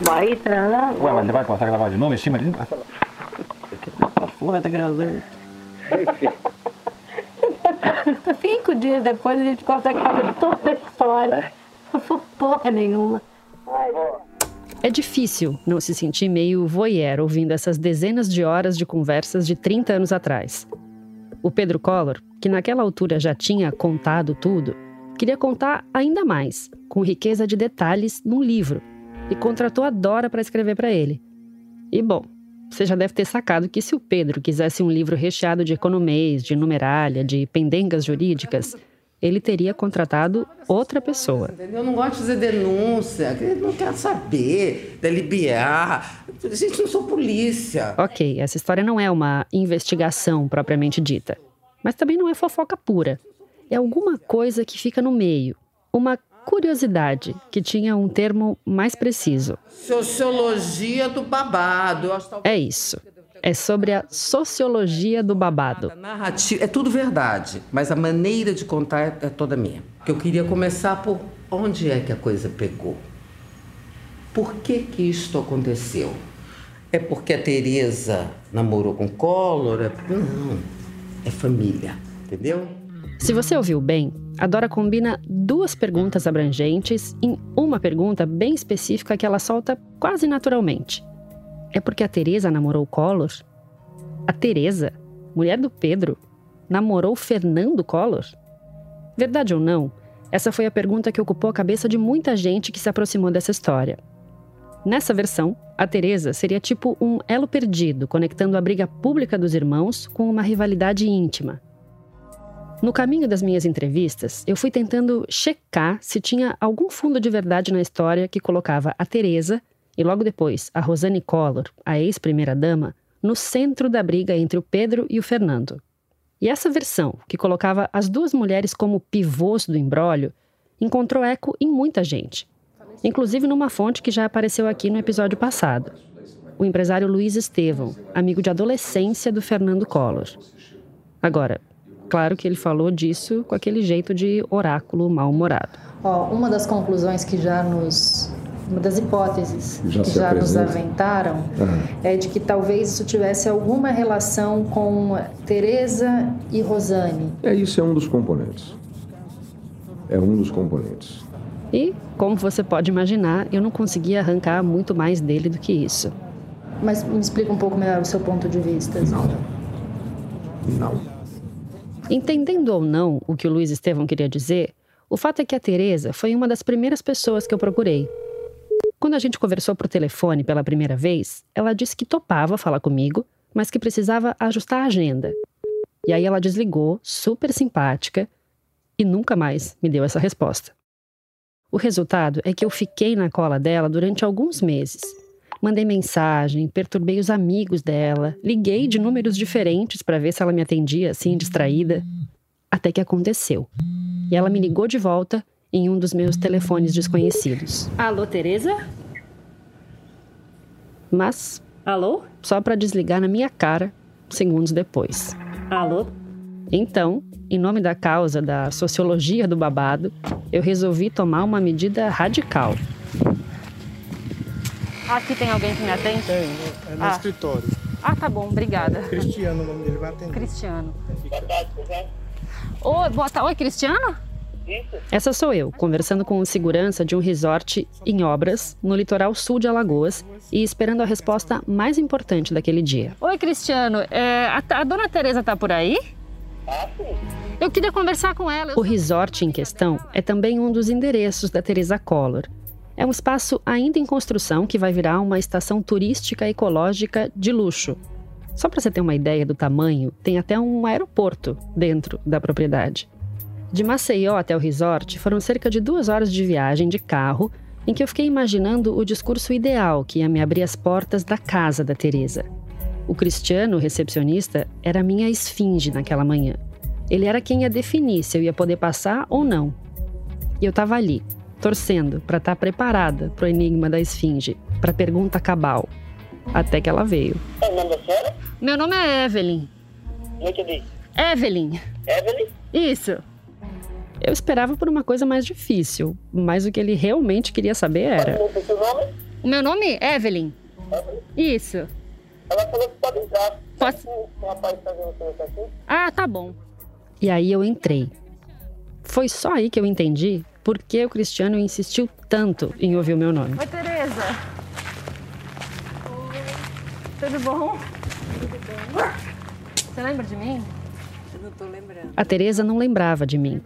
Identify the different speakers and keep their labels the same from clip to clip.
Speaker 1: Vai entrar
Speaker 2: Ué, mas vai passar a gravar de novo em cima de
Speaker 1: Fora da gravando. Cinco dias depois a gente consegue fazer toda a história. Não foi porra nenhuma.
Speaker 3: É difícil não se sentir meio voyeur ouvindo essas dezenas de horas de conversas de 30 anos atrás. O Pedro Collor, que naquela altura já tinha contado tudo, queria contar ainda mais, com riqueza de detalhes, num livro, e contratou a Dora para escrever para ele. E bom, você já deve ter sacado que se o Pedro quisesse um livro recheado de economês, de numeralha, de pendengas jurídicas, ele teria contratado outra pessoa.
Speaker 4: Eu não gosto de fazer denúncia, não quero saber, delibear. Gente, não sou polícia.
Speaker 3: Ok, essa história não é uma investigação propriamente dita, mas também não é fofoca pura. É alguma coisa que fica no meio, uma curiosidade que tinha um termo mais preciso.
Speaker 4: Sociologia do babado.
Speaker 3: É isso é sobre a sociologia do babado.
Speaker 4: Narrativa é tudo verdade, mas a maneira de contar é toda minha. Eu queria começar por onde é que a coisa pegou. Por que que isto aconteceu? É porque a Teresa namorou com Collor? É... Não, é família, entendeu?
Speaker 3: Se você ouviu bem, a Dora combina duas perguntas abrangentes em uma pergunta bem específica que ela solta quase naturalmente. É porque a Teresa namorou Collor? A Teresa, mulher do Pedro, namorou Fernando Collor? Verdade ou não, essa foi a pergunta que ocupou a cabeça de muita gente que se aproximou dessa história. Nessa versão, a Teresa seria tipo um elo perdido, conectando a briga pública dos irmãos com uma rivalidade íntima. No caminho das minhas entrevistas, eu fui tentando checar se tinha algum fundo de verdade na história que colocava a Teresa e logo depois a Rosane Collor, a ex-primeira-dama, no centro da briga entre o Pedro e o Fernando. E essa versão, que colocava as duas mulheres como pivôs do embrólio, encontrou eco em muita gente, inclusive numa fonte que já apareceu aqui no episódio passado. O empresário Luiz Estevão, amigo de adolescência do Fernando Collor. Agora, claro que ele falou disso com aquele jeito de oráculo mal-humorado.
Speaker 5: uma das conclusões que já nos uma das hipóteses já que já nos aventaram uhum. é de que talvez isso tivesse alguma relação com Teresa e Rosane.
Speaker 6: É isso é um dos componentes. É um dos componentes.
Speaker 3: E, como você pode imaginar, eu não conseguia arrancar muito mais dele do que isso.
Speaker 5: Mas me explica um pouco melhor o seu ponto de vista.
Speaker 6: Não. Não.
Speaker 3: Entendendo ou não o que o Luiz Estevão queria dizer, o fato é que a Teresa foi uma das primeiras pessoas que eu procurei quando a gente conversou por telefone pela primeira vez, ela disse que topava falar comigo, mas que precisava ajustar a agenda. E aí ela desligou, super simpática, e nunca mais me deu essa resposta. O resultado é que eu fiquei na cola dela durante alguns meses. Mandei mensagem, perturbei os amigos dela, liguei de números diferentes para ver se ela me atendia assim, distraída. Até que aconteceu. E ela me ligou de volta em um dos meus telefones desconhecidos.
Speaker 5: Alô, Teresa?
Speaker 3: Mas.
Speaker 5: Alô?
Speaker 3: Só para desligar na minha cara segundos depois.
Speaker 5: Alô?
Speaker 3: Então, em nome da causa da sociologia do babado, eu resolvi tomar uma medida radical.
Speaker 5: Aqui tem alguém que me atende?
Speaker 7: Tem, é no ah. escritório.
Speaker 5: Ah, tá bom, obrigada.
Speaker 7: É Cristiano, o nome dele vai atender.
Speaker 5: Cristiano. Oi, boa tarde. Oi, Cristiano?
Speaker 3: Essa sou eu, conversando com o segurança de um resort em obras no litoral sul de Alagoas e esperando a resposta mais importante daquele dia.
Speaker 5: Oi, Cristiano. É, a, a, dona Teresa tá por aí? Sim. Eu queria conversar com ela.
Speaker 3: O resort em questão é também um dos endereços da Teresa Collor. É um espaço ainda em construção que vai virar uma estação turística ecológica de luxo. Só para você ter uma ideia do tamanho, tem até um aeroporto dentro da propriedade. De Maceió até o resort foram cerca de duas horas de viagem de carro, em que eu fiquei imaginando o discurso ideal que ia me abrir as portas da casa da Teresa. O Cristiano, recepcionista, era minha esfinge naquela manhã. Ele era quem ia definir se eu ia poder passar ou não. E eu estava ali, torcendo para estar tá preparada para o enigma da esfinge, para a pergunta cabal. Até que ela veio.
Speaker 8: É o nome da senhora?
Speaker 5: Meu nome é Evelyn.
Speaker 8: Não entendi.
Speaker 5: Evelyn.
Speaker 8: Evelyn?
Speaker 5: Isso.
Speaker 3: Eu esperava por uma coisa mais difícil, mas o que ele realmente queria saber era.
Speaker 8: Qual é o seu nome?
Speaker 3: O meu nome é Evelyn.
Speaker 8: Evelyn?
Speaker 3: Isso.
Speaker 8: Ela falou que pode entrar.
Speaker 3: Posso?
Speaker 8: O rapaz você aqui.
Speaker 3: Ah, tá bom. E aí eu entrei. Foi só aí que eu entendi por que o Cristiano insistiu tanto em ouvir o meu nome.
Speaker 1: Oi, Tereza. Oi. Tudo bom? Tudo bem. Você lembra de mim?
Speaker 9: Eu não tô lembrando.
Speaker 3: A Tereza não lembrava de mim.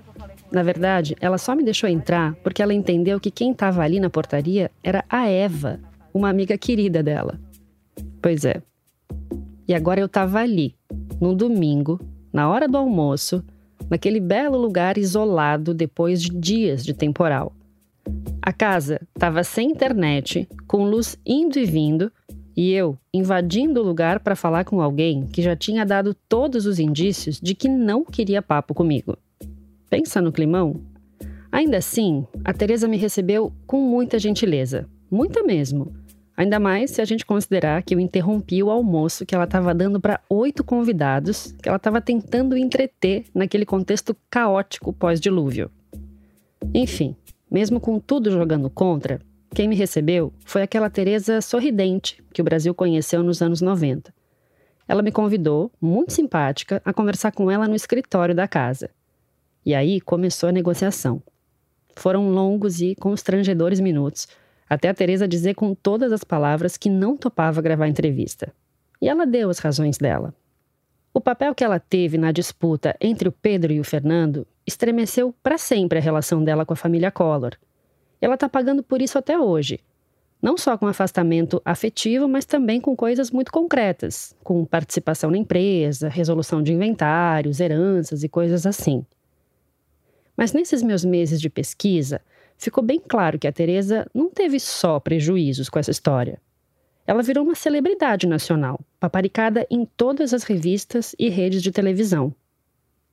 Speaker 3: Na verdade, ela só me deixou entrar porque ela entendeu que quem estava ali na portaria era a Eva, uma amiga querida dela. Pois é. E agora eu estava ali, num domingo, na hora do almoço, naquele belo lugar isolado depois de dias de temporal. A casa estava sem internet, com luz indo e vindo, e eu invadindo o lugar para falar com alguém que já tinha dado todos os indícios de que não queria papo comigo. Pensa no climão? Ainda assim, a Teresa me recebeu com muita gentileza, muita mesmo. Ainda mais se a gente considerar que eu interrompi o almoço que ela estava dando para oito convidados, que ela estava tentando entreter naquele contexto caótico pós-dilúvio. Enfim, mesmo com tudo jogando contra, quem me recebeu foi aquela Teresa sorridente que o Brasil conheceu nos anos 90. Ela me convidou, muito simpática, a conversar com ela no escritório da casa. E aí começou a negociação. Foram longos e constrangedores minutos, até a Teresa dizer com todas as palavras que não topava gravar a entrevista. E ela deu as razões dela. O papel que ela teve na disputa entre o Pedro e o Fernando estremeceu para sempre a relação dela com a família Collor. Ela está pagando por isso até hoje. Não só com afastamento afetivo, mas também com coisas muito concretas, com participação na empresa, resolução de inventários, heranças e coisas assim. Mas nesses meus meses de pesquisa, ficou bem claro que a Teresa não teve só prejuízos com essa história. Ela virou uma celebridade nacional, paparicada em todas as revistas e redes de televisão.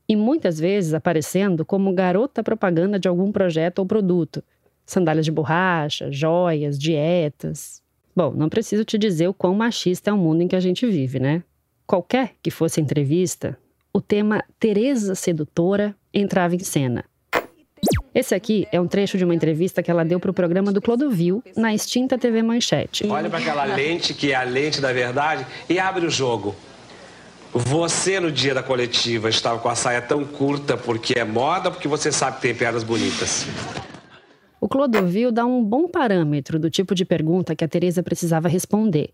Speaker 3: E muitas vezes aparecendo como garota propaganda de algum projeto ou produto. Sandálias de borracha, joias, dietas. Bom, não preciso te dizer o quão machista é o mundo em que a gente vive, né? Qualquer que fosse a entrevista, o tema Teresa Sedutora entrava em cena. Esse aqui é um trecho de uma entrevista que ela deu para o programa do Clodovil na extinta TV Manchete.
Speaker 10: Olha para aquela lente que é a lente da verdade e abre o jogo. Você, no dia da coletiva, estava com a saia tão curta porque é moda ou porque você sabe que tem pernas bonitas?
Speaker 3: O Clodovil dá um bom parâmetro do tipo de pergunta que a Teresa precisava responder.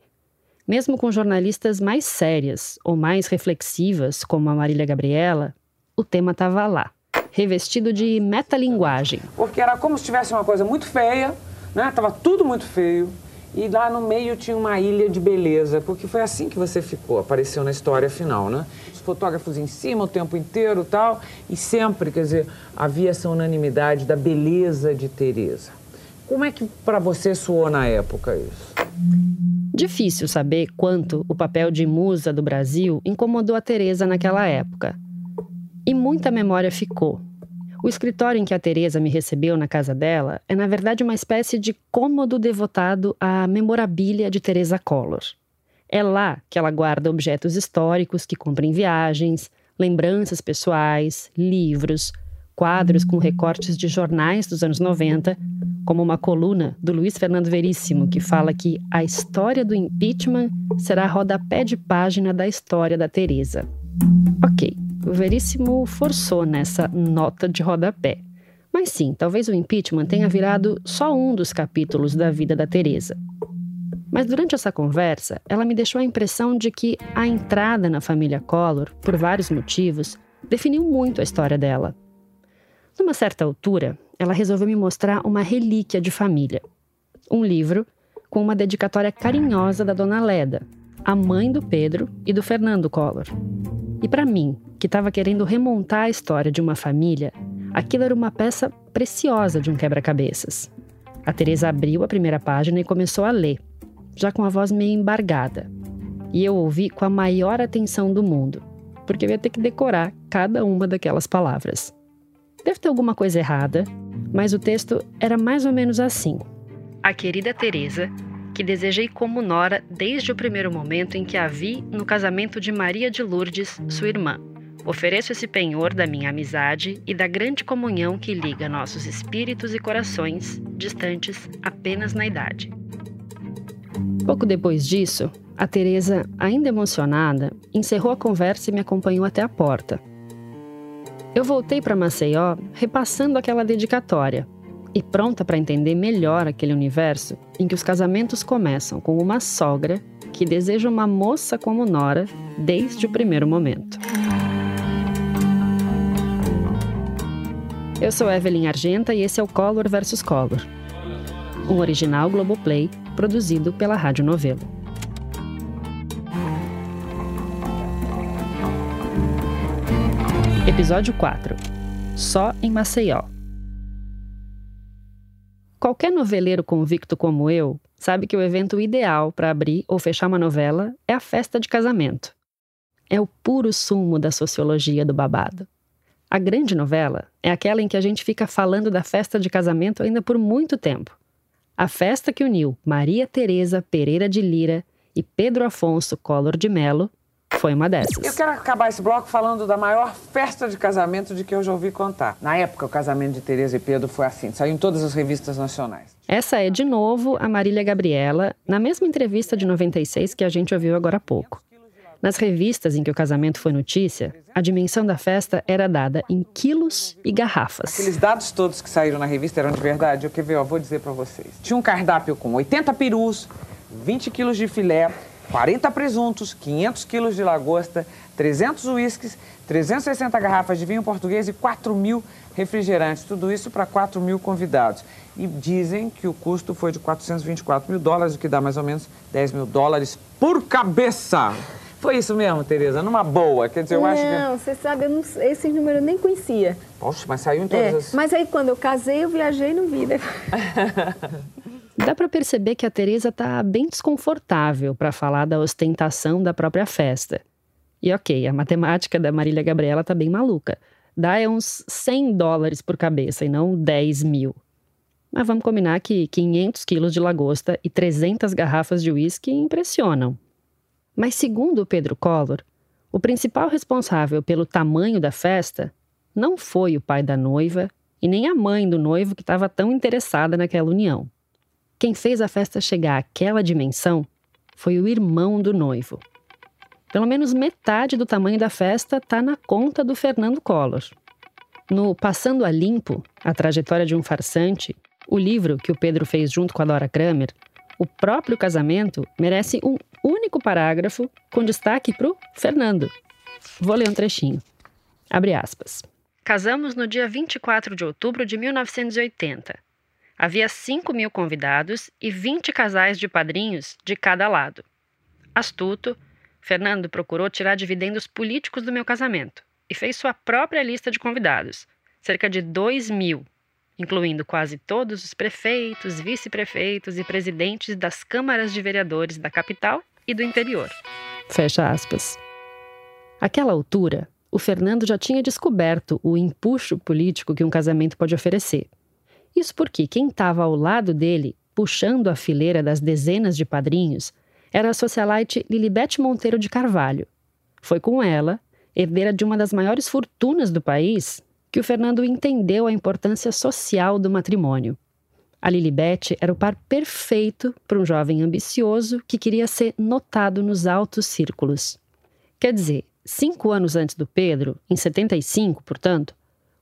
Speaker 3: Mesmo com jornalistas mais sérias ou mais reflexivas, como a Marília Gabriela, o tema estava lá revestido de metalinguagem.
Speaker 11: Porque era como se tivesse uma coisa muito feia, né? Tava tudo muito feio. E lá no meio tinha uma ilha de beleza, porque foi assim que você ficou, apareceu na história final, né? Os fotógrafos em cima o tempo inteiro tal, e sempre, quer dizer, havia essa unanimidade da beleza de Teresa. Como é que para você soou na época isso?
Speaker 3: Difícil saber quanto o papel de musa do Brasil incomodou a Teresa naquela época. E muita memória ficou. O escritório em que a Teresa me recebeu na casa dela é, na verdade, uma espécie de cômodo devotado à memorabilia de Teresa Collor. É lá que ela guarda objetos históricos que compra em viagens, lembranças pessoais, livros, quadros com recortes de jornais dos anos 90, como uma coluna do Luiz Fernando Veríssimo que fala que a história do impeachment será rodapé de página da história da Teresa. Ok, Veríssimo forçou nessa nota de rodapé. Mas sim, talvez o impeachment tenha virado só um dos capítulos da vida da Teresa. Mas durante essa conversa, ela me deixou a impressão de que a entrada na família Collor, por vários motivos, definiu muito a história dela. Numa certa altura, ela resolveu me mostrar uma relíquia de família. Um livro com uma dedicatória carinhosa da dona Leda, a mãe do Pedro e do Fernando Collor. E para mim, que estava querendo remontar a história de uma família, aquilo era uma peça preciosa de um quebra-cabeças. A Teresa abriu a primeira página e começou a ler, já com a voz meio embargada. E eu ouvi com a maior atenção do mundo, porque eu ia ter que decorar cada uma daquelas palavras. Deve ter alguma coisa errada, mas o texto era mais ou menos assim. A querida Teresa que desejei como nora desde o primeiro momento em que a vi no casamento de Maria de Lourdes, sua irmã. Ofereço esse penhor da minha amizade e da grande comunhão que liga nossos espíritos e corações, distantes apenas na idade. Pouco depois disso, a Teresa, ainda emocionada, encerrou a conversa e me acompanhou até a porta. Eu voltei para Maceió repassando aquela dedicatória e pronta para entender melhor aquele universo em que os casamentos começam com uma sogra que deseja uma moça como Nora desde o primeiro momento. Eu sou Evelyn Argenta e esse é o Color vs Color, um original Globoplay produzido pela Rádio Novelo. Episódio 4 Só em Maceió. Qualquer noveleiro convicto como eu sabe que o evento ideal para abrir ou fechar uma novela é a festa de casamento. É o puro sumo da sociologia do babado. A grande novela é aquela em que a gente fica falando da festa de casamento ainda por muito tempo. A festa que uniu Maria Teresa Pereira de Lira e Pedro Afonso Collor de Mello foi uma dessas.
Speaker 11: Eu quero acabar esse bloco falando da maior festa de casamento de que eu já ouvi contar. Na época, o casamento de Teresa e Pedro foi assim, saiu em todas as revistas nacionais.
Speaker 3: Essa é, de novo, a Marília Gabriela, na mesma entrevista de 96 que a gente ouviu agora há pouco. Nas revistas em que o casamento foi notícia, a dimensão da festa era dada em quilos e garrafas.
Speaker 11: Aqueles dados todos que saíram na revista eram de verdade? Eu quero ver, vou dizer para vocês. Tinha um cardápio com 80 perus, 20 quilos de filé, 40 presuntos, 500 quilos de lagosta, 300 uísques, 360 garrafas de vinho português e 4 mil refrigerantes. Tudo isso para 4 mil convidados. E dizem que o custo foi de 424 mil dólares, o que dá mais ou menos 10 mil dólares por cabeça. Foi isso mesmo, Tereza? Numa boa. Quer dizer, eu
Speaker 9: não,
Speaker 11: acho que.
Speaker 9: Não, você sabe, não, esse número eu nem conhecia.
Speaker 11: Poxa, mas saiu em todas
Speaker 9: é,
Speaker 11: as.
Speaker 9: Mas aí quando eu casei, eu viajei e não vi, né?
Speaker 3: Dá para perceber que a Teresa está bem desconfortável para falar da ostentação da própria festa. E ok, a matemática da Marília Gabriela tá bem maluca. Dá é uns 100 dólares por cabeça e não 10 mil. Mas vamos combinar que 500 quilos de lagosta e 300 garrafas de uísque impressionam. Mas, segundo o Pedro Collor, o principal responsável pelo tamanho da festa não foi o pai da noiva e nem a mãe do noivo que estava tão interessada naquela união. Quem fez a festa chegar àquela dimensão foi o irmão do noivo. Pelo menos metade do tamanho da festa está na conta do Fernando Collor. No Passando a Limpo, a trajetória de um farsante, o livro que o Pedro fez junto com a Dora Kramer, o próprio casamento merece um único parágrafo com destaque para o Fernando. Vou ler um trechinho. Abre aspas. Casamos no dia 24 de outubro de 1980. Havia 5 mil convidados e 20 casais de padrinhos de cada lado. Astuto, Fernando procurou tirar dividendos políticos do meu casamento e fez sua própria lista de convidados, cerca de 2 mil, incluindo quase todos os prefeitos, vice-prefeitos e presidentes das câmaras de vereadores da capital e do interior. Fecha aspas. Àquela altura, o Fernando já tinha descoberto o empuxo político que um casamento pode oferecer. Isso porque quem estava ao lado dele, puxando a fileira das dezenas de padrinhos, era a socialite Lilibete Monteiro de Carvalho. Foi com ela, herdeira de uma das maiores fortunas do país, que o Fernando entendeu a importância social do matrimônio. A Lilibete era o par perfeito para um jovem ambicioso que queria ser notado nos altos círculos. Quer dizer, cinco anos antes do Pedro, em 75, portanto,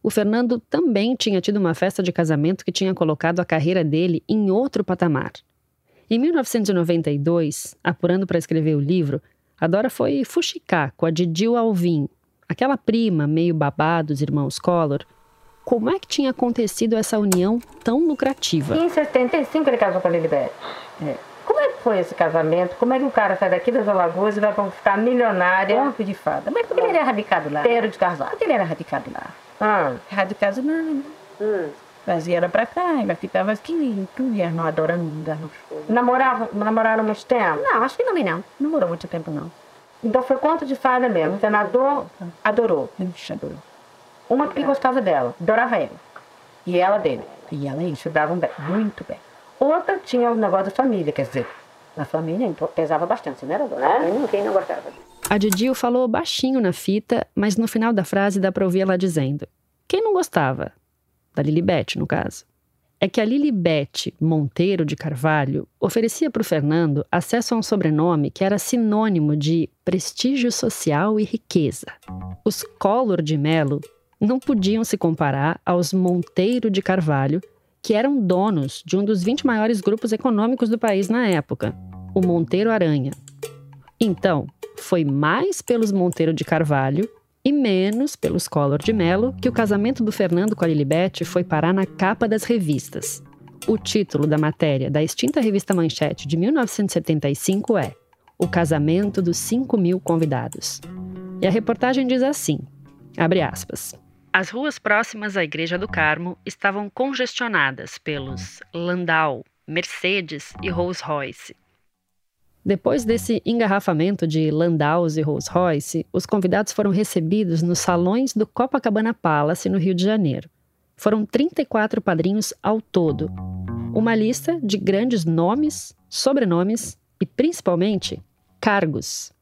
Speaker 3: o Fernando também tinha tido uma festa de casamento que tinha colocado a carreira dele em outro patamar. Em 1992, apurando para escrever o livro, a Dora foi fuxicar com a Didil Alvim, aquela prima meio babá dos irmãos Collor, como é que tinha acontecido essa união tão lucrativa?
Speaker 1: Em 75 ele casou com a Lilibete. É. Como é que foi esse casamento? Como é que o cara sai daqui das Alagoas e vai ficar milionário?
Speaker 9: Conto de fada. Mas por que ele era radicado lá?
Speaker 1: Pedro de Carvalho.
Speaker 9: Por que ele era radicado lá?
Speaker 1: Ah.
Speaker 9: Radicado lá. Hum. Fazia era pra cá, ela ficava aqui, tu ia não adorando.
Speaker 1: Namorava, namoraram muito tempo?
Speaker 9: Não, acho que não, não. Não morou muito tempo, não.
Speaker 1: Então foi conto de fada mesmo. O senador adorou.
Speaker 9: Ixi, adorou.
Speaker 1: Uma que gostava dela, adorava ele. E ela dele.
Speaker 9: E ela eles
Speaker 1: se davam bem, muito bem. Outra tinha o negócio da família, quer dizer, na família então, pesava bastante, não era? Né? Quem não gostava.
Speaker 3: A Didil falou baixinho na fita, mas no final da frase dá para ouvir ela dizendo: Quem não gostava? Da Lilibete, no caso. é que a Lilibete Monteiro de Carvalho oferecia para o Fernando acesso a um sobrenome que era sinônimo de prestígio social e riqueza. Os Collor de Melo não podiam se comparar aos Monteiro de Carvalho, que eram donos de um dos 20 maiores grupos econômicos do país na época, o Monteiro Aranha. Então, foi mais pelos Monteiro de Carvalho e menos pelos Collor de Mello que o casamento do Fernando com a Lilibete foi parar na capa das revistas. O título da matéria da extinta revista Manchete de 1975 é O Casamento dos 5 mil convidados. E a reportagem diz assim: abre aspas. As ruas próximas à Igreja do Carmo estavam congestionadas pelos Landau, Mercedes e Rolls-Royce. Depois desse engarrafamento de Landaus e Rolls-Royce, os convidados foram recebidos nos salões do Copacabana Palace, no Rio de Janeiro. Foram 34 padrinhos ao todo. Uma lista de grandes nomes, sobrenomes e, principalmente, cargos.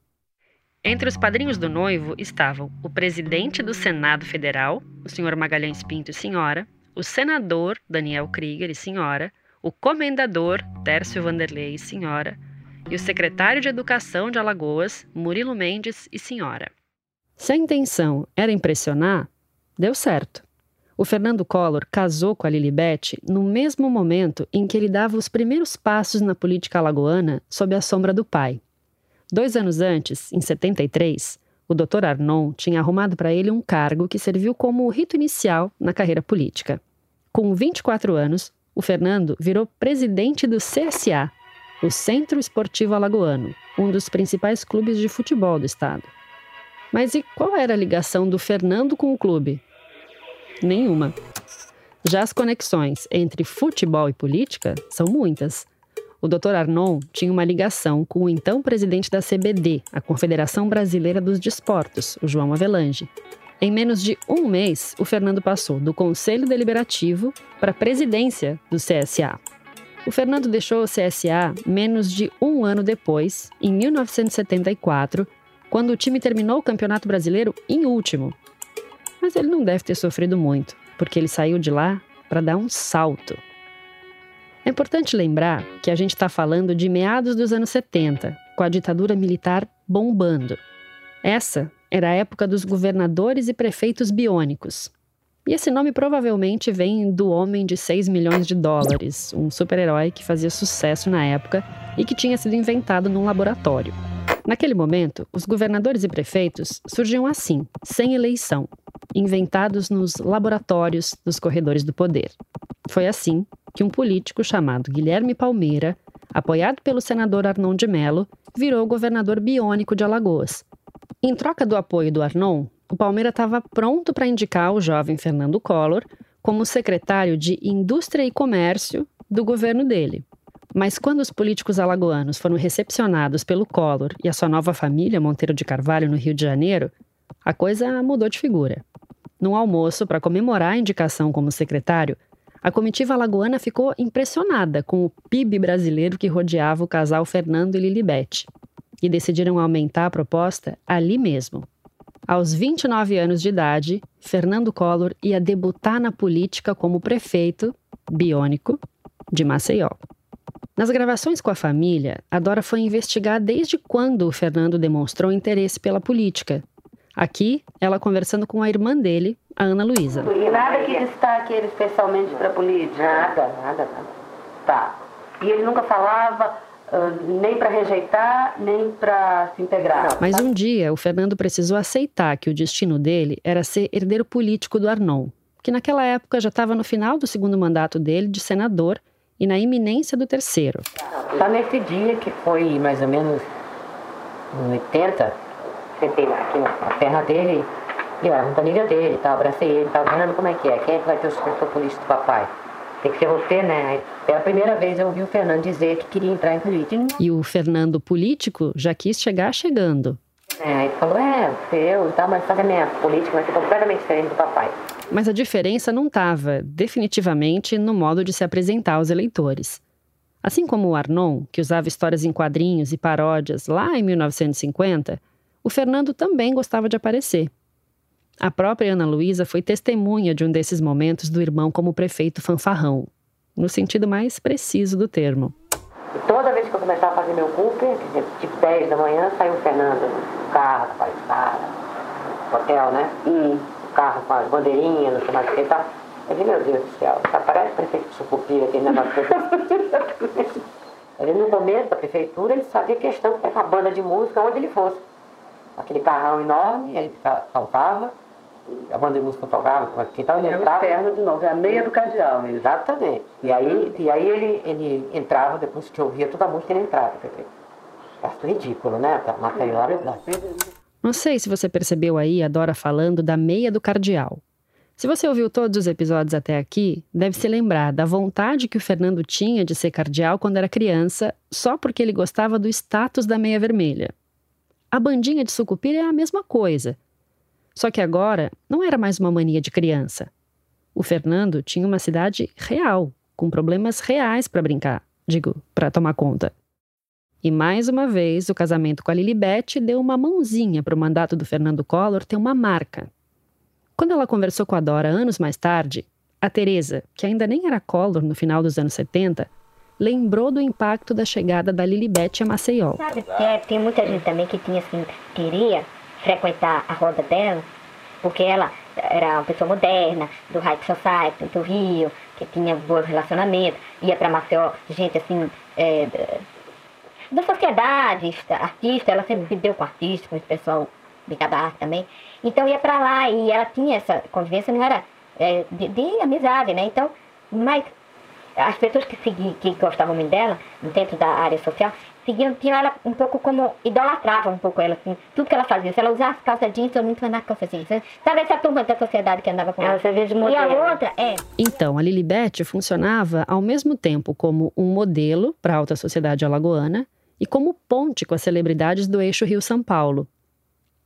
Speaker 3: Entre os padrinhos do noivo estavam o presidente do Senado Federal, o senhor Magalhães Pinto e senhora, o senador Daniel Krieger e senhora, o comendador Tércio Vanderlei e senhora, e o secretário de Educação de Alagoas, Murilo Mendes e senhora. Se a intenção era impressionar, deu certo. O Fernando Collor casou com a Lilibete no mesmo momento em que ele dava os primeiros passos na política alagoana sob a sombra do pai. Dois anos antes, em 73, o Dr. Arnon tinha arrumado para ele um cargo que serviu como rito inicial na carreira política. Com 24 anos, o Fernando virou presidente do CSA, o Centro Esportivo Alagoano, um dos principais clubes de futebol do estado. Mas e qual era a ligação do Fernando com o clube? Nenhuma. Já as conexões entre futebol e política são muitas. O Dr. Arnon tinha uma ligação com o então presidente da CBD, a Confederação Brasileira dos Desportos, o João Avelange. Em menos de um mês, o Fernando passou do Conselho Deliberativo para a presidência do CSA. O Fernando deixou o CSA menos de um ano depois, em 1974, quando o time terminou o Campeonato Brasileiro em último. Mas ele não deve ter sofrido muito, porque ele saiu de lá para dar um salto. É importante lembrar que a gente está falando de meados dos anos 70, com a ditadura militar bombando. Essa era a época dos governadores e prefeitos biônicos, e esse nome provavelmente vem do Homem de 6 milhões de dólares, um super-herói que fazia sucesso na época e que tinha sido inventado num laboratório. Naquele momento, os governadores e prefeitos surgiam assim, sem eleição, inventados nos laboratórios dos corredores do poder. Foi assim que um político chamado Guilherme Palmeira, apoiado pelo senador Arnon de Mello, virou governador biônico de Alagoas. Em troca do apoio do Arnon, o Palmeiras estava pronto para indicar o jovem Fernando Collor como secretário de Indústria e Comércio do governo dele. Mas quando os políticos alagoanos foram recepcionados pelo Collor e a sua nova família, Monteiro de Carvalho, no Rio de Janeiro, a coisa mudou de figura. Num almoço para comemorar a indicação como secretário, a comitiva alagoana ficou impressionada com o PIB brasileiro que rodeava o casal Fernando e Lilibete e decidiram aumentar a proposta ali mesmo. Aos 29 anos de idade, Fernando Collor ia debutar na política como prefeito, biônico, de Maceió. Nas gravações com a família, a Dora foi investigar desde quando o Fernando demonstrou interesse pela política. Aqui, ela conversando com a irmã dele, a Ana Luísa.
Speaker 1: E nada que destaque ele especialmente para a política?
Speaker 8: Nada, nada, nada.
Speaker 1: Tá. E ele nunca falava, nem para rejeitar, nem para se integrar.
Speaker 3: Mas um dia o Fernando precisou aceitar que o destino dele era ser herdeiro político do Arnon, que naquela época já estava no final do segundo mandato dele de senador e na iminência do terceiro.
Speaker 1: Tá nesse dia que foi mais ou menos em 80, sentei aqui na perna dele e eu era muito amiga dele, tá? abracei ele, tava vendo como é que é, quem é que vai ter o sucessor político do papai? Tem que ser você, né? É a primeira vez eu ouvi o Fernando dizer que queria entrar em política.
Speaker 3: E o Fernando político já quis chegar chegando.
Speaker 1: É, aí falou, é, eu e tal, mas que a minha política vai ser completamente diferente do papai.
Speaker 3: Mas a diferença não estava, definitivamente, no modo de se apresentar aos eleitores. Assim como o Arnon, que usava histórias em quadrinhos e paródias lá em 1950, o Fernando também gostava de aparecer. A própria Ana Luísa foi testemunha de um desses momentos do irmão como prefeito fanfarrão. no sentido mais preciso do termo.
Speaker 1: E toda vez que eu começava a fazer meu Cooper, tipo 10 da manhã, saiu o Fernando, o carro para a estrada, hotel, né? E o carro com as bandeirinhas, não sei mais o que tá. Eu disse, meu Deus do céu, tá, parece prefeito de Sucupira, aquele negócio que Ele, no começo da prefeitura, ele fazia questão de ter uma banda de música onde ele fosse. Aquele carrão enorme, ele saltava, a banda de música tocava, então ele entrava.
Speaker 9: É o de novo, é a meia do cardeal.
Speaker 1: Exatamente. E aí, e aí ele, ele entrava, depois que ouvia toda a música, ele entrava. Acho ridículo, né? Maceió é.
Speaker 3: Não sei se você percebeu aí a Dora falando da meia do cardeal. Se você ouviu todos os episódios até aqui, deve se lembrar da vontade que o Fernando tinha de ser cardeal quando era criança, só porque ele gostava do status da meia vermelha. A bandinha de sucupira é a mesma coisa. Só que agora não era mais uma mania de criança. O Fernando tinha uma cidade real, com problemas reais para brincar, digo, para tomar conta. E mais uma vez, o casamento com a Lilibete deu uma mãozinha para o mandato do Fernando Collor ter uma marca, quando ela conversou com a Dora anos mais tarde, a Teresa, que ainda nem era Collor no final dos anos 70, lembrou do impacto da chegada da Lilibete a Maceió.
Speaker 12: Sabe, é, tem muita gente também que tinha assim, queria frequentar a roda dela, porque ela era uma pessoa moderna, do High Society, do Rio, que tinha bons relacionamentos, ia para Maceió, gente assim, é, da sociedade, artista, ela sempre viveu com artistas, com esse pessoal ligado à arte também. Então ia para lá e ela tinha essa convivência, não era é, de, de, amizade, né? Então, mas as pessoas que, segui, que gostavam muito dela, dentro da área social, seguiam, tinham ela um pouco como, idolatravam um pouco ela, assim, tudo que ela fazia. Se ela usasse calça jeans, todo mundo andar com calça jeans. Sabe essa turma da sociedade que andava com ela?
Speaker 1: Ela de modelo.
Speaker 12: E a outra, é.
Speaker 3: Então, a Lilibete funcionava ao mesmo tempo como um modelo para a alta sociedade alagoana e como ponte com as celebridades do eixo Rio-São Paulo,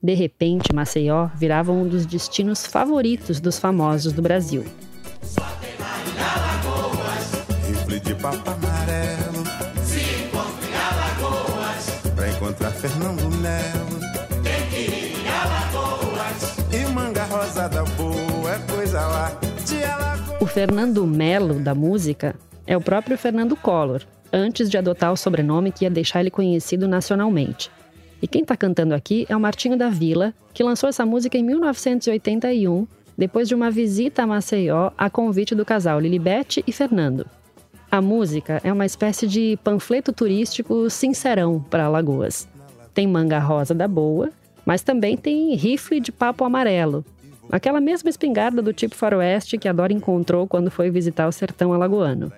Speaker 3: de repente, Maceió virava um dos destinos favoritos dos famosos do Brasil.
Speaker 13: Rifle de papo amarelo. Fernando Melo. Tem que ir. E manga rosada boa é coisa lá de Alagoas.
Speaker 3: O Fernando Melo da música é o próprio Fernando Collor, antes de adotar o sobrenome que ia deixar ele conhecido nacionalmente. E quem está cantando aqui é o Martinho da Vila, que lançou essa música em 1981, depois de uma visita a Maceió a convite do casal Lilibete e Fernando. A música é uma espécie de panfleto turístico sincerão para Alagoas. Tem manga rosa da boa, mas também tem rifle de papo amarelo, aquela mesma espingarda do tipo faroeste que a Dora encontrou quando foi visitar o sertão alagoano.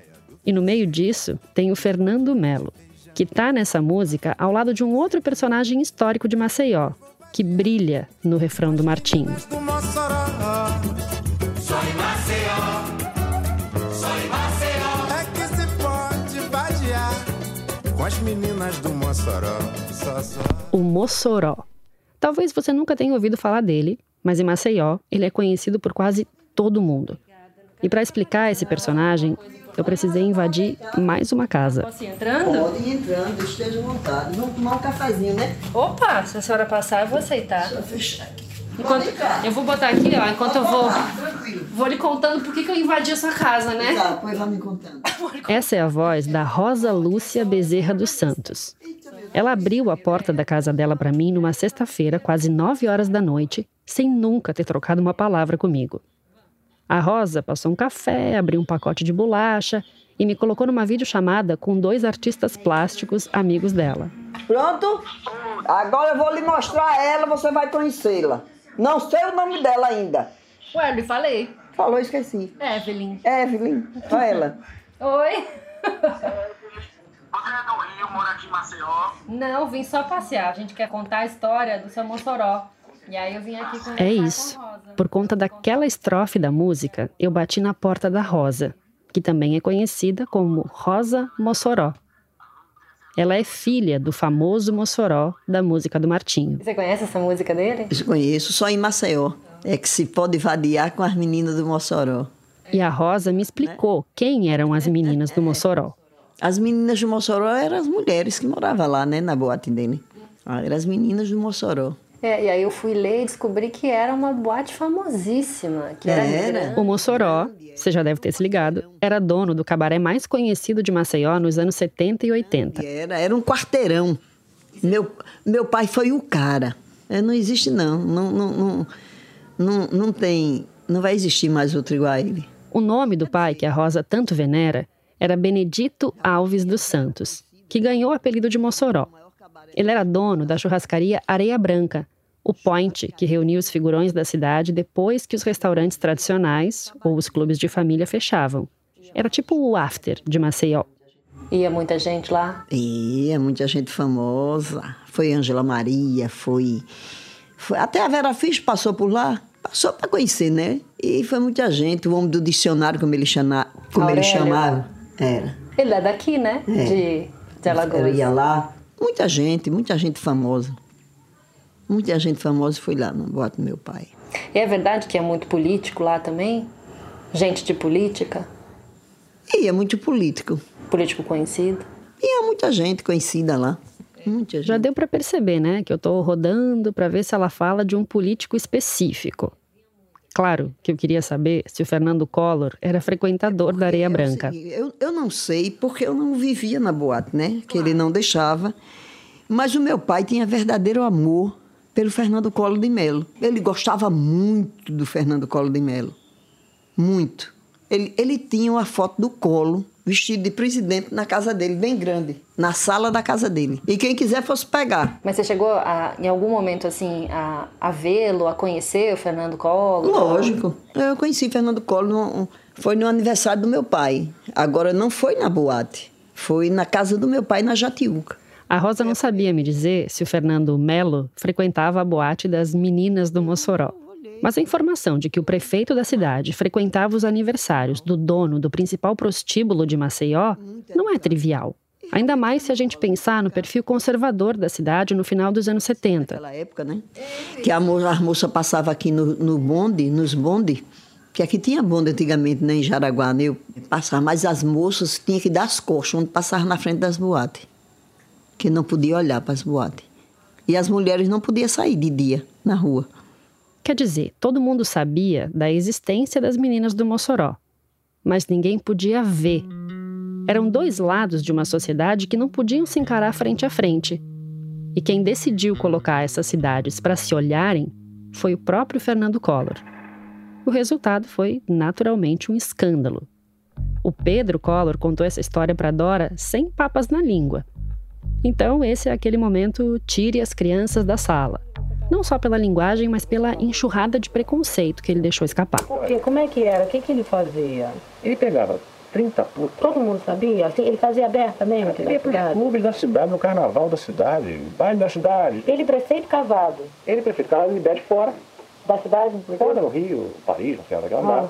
Speaker 3: E no meio disso tem o Fernando Melo, que está nessa música ao lado de um outro personagem histórico de Maceió, que brilha no refrão do Martinho. O Mossoró. Talvez você nunca tenha ouvido falar dele, mas em Maceió ele é conhecido por quase todo mundo. E para explicar esse personagem, eu precisei invadir mais uma casa.
Speaker 14: Posso ir entrando?
Speaker 15: Pode ir entrando, esteja à vontade. Vamos tomar um cafezinho, né?
Speaker 14: Opa, se a senhora passar, eu vou aceitar.
Speaker 15: Só fechar aqui.
Speaker 14: Enquanto, eu vou botar aqui, ó, enquanto eu vou. Vou lhe contando por que, que eu invadi a sua casa, né?
Speaker 15: Tá, pois vai me contando.
Speaker 3: Essa é a voz da Rosa Lúcia Bezerra dos Santos. Ela abriu a porta da casa dela para mim numa sexta-feira, quase nove horas da noite, sem nunca ter trocado uma palavra comigo. A Rosa passou um café, abriu um pacote de bolacha e me colocou numa videochamada com dois artistas plásticos amigos dela.
Speaker 15: Pronto? Agora eu vou lhe mostrar ela, você vai conhecê-la. Não sei o nome dela ainda.
Speaker 14: Ué, eu lhe falei.
Speaker 15: Falou, esqueci.
Speaker 14: Evelyn.
Speaker 15: Evelyn, olha ela.
Speaker 14: Oi.
Speaker 16: Você é do Rio, mora aqui em Maceió?
Speaker 14: Não, vim só passear. A gente quer contar a história do seu Mossoró. E aí eu vim aqui com
Speaker 3: É isso. Por conta daquela estrofe da música, eu bati na porta da Rosa, que também é conhecida como Rosa Mossoró. Ela é filha do famoso Mossoró da música do Martinho.
Speaker 14: Você conhece essa música dele?
Speaker 15: Eu conheço, só em Maceió. É que se pode vadiar com as meninas do Mossoró.
Speaker 3: E a Rosa me explicou quem eram as meninas do Mossoró.
Speaker 15: As meninas do Mossoró eram as mulheres que moravam lá, né, na boate dele. Ah, eram as meninas do Mossoró.
Speaker 5: É, e aí eu fui ler e descobri que era uma boate famosíssima. Que era, era.
Speaker 3: O Mossoró, você já deve ter se ligado, era dono do cabaré mais conhecido de Maceió nos anos 70 e 80.
Speaker 15: Era, era um quarteirão. Meu, meu pai foi o cara. É, não existe, não. Não, não, não, não, não tem. Não vai existir mais outro igual a ele.
Speaker 3: O nome do pai, que a Rosa tanto venera, era Benedito Alves dos Santos, que ganhou o apelido de Mossoró. Ele era dono da churrascaria Areia Branca, o point que reunia os figurões da cidade depois que os restaurantes tradicionais ou os clubes de família fechavam. Era tipo o after de Maceió.
Speaker 5: Ia muita gente lá?
Speaker 15: Ia, muita gente famosa. Foi Angela Maria, foi, foi. Até a Vera Fisch passou por lá. Passou para conhecer, né? E foi muita gente. O homem do dicionário, como ele, chama, como ele chamava. Era.
Speaker 5: Ele é daqui, né? É. De, de Alagoas.
Speaker 15: Eu ia lá. Muita gente, muita gente famosa. Muita gente famosa foi lá no boate do meu pai.
Speaker 5: E é verdade que é muito político lá também? Gente de política?
Speaker 15: E é muito político.
Speaker 5: Político conhecido?
Speaker 15: E há muita gente conhecida lá. Muita gente.
Speaker 3: Já deu para perceber, né? Que eu estou rodando para ver se ela fala de um político específico. Claro que eu queria saber se o Fernando Collor era frequentador da Areia Branca.
Speaker 15: Eu, eu não sei, porque eu não vivia na boate, né? Que ele não deixava. Mas o meu pai tinha verdadeiro amor pelo Fernando Collor de Mello. Ele gostava muito do Fernando Collor de Mello. Muito. Ele, ele tinha uma foto do Collor vestido de presidente na casa dele, bem grande, na sala da casa dele. E quem quiser fosse pegar.
Speaker 5: Mas você chegou a, em algum momento assim a, a vê-lo, a conhecer o Fernando Collor?
Speaker 15: Lógico. Eu conheci Fernando Collor no, foi no aniversário do meu pai. Agora não foi na boate, foi na casa do meu pai na Jatiuca.
Speaker 3: A Rosa não sabia me dizer se o Fernando Melo frequentava a boate das meninas do Mossoró. Mas a informação de que o prefeito da cidade frequentava os aniversários do dono do principal prostíbulo de Maceió não é trivial. Ainda mais se a gente pensar no perfil conservador da cidade no final dos anos 70.
Speaker 15: Naquela época, né? Que a moça, passava aqui no, no bonde, nos bonde, que aqui tinha bonde antigamente, né, em Jaraguá, né? Eu passava, mas as moças tinham que dar as costas, onde passava na frente das boates. Que não podia olhar para as boates. E as mulheres não podiam sair de dia na rua.
Speaker 3: Quer dizer, todo mundo sabia da existência das meninas do Mossoró, mas ninguém podia ver. Eram dois lados de uma sociedade que não podiam se encarar frente a frente. E quem decidiu colocar essas cidades para se olharem foi o próprio Fernando Collor. O resultado foi, naturalmente, um escândalo. O Pedro Collor contou essa história para Dora sem papas na língua. Então, esse é aquele momento tire as crianças da sala não só pela linguagem, mas pela enxurrada de preconceito que ele deixou escapar.
Speaker 1: Porque, como é que era? O que, que ele fazia?
Speaker 2: Ele pegava 30 putas.
Speaker 1: Todo mundo sabia? Assim, ele fazia aberta mesmo?
Speaker 2: Ele ia para os clubes da cidade, no carnaval da cidade, baile da cidade.
Speaker 1: Ele prefeito casado?
Speaker 2: Ele prefeito casado, ele bebe fora.
Speaker 1: Da cidade?
Speaker 2: Fora, no Rio, Paris, não sei onde ah.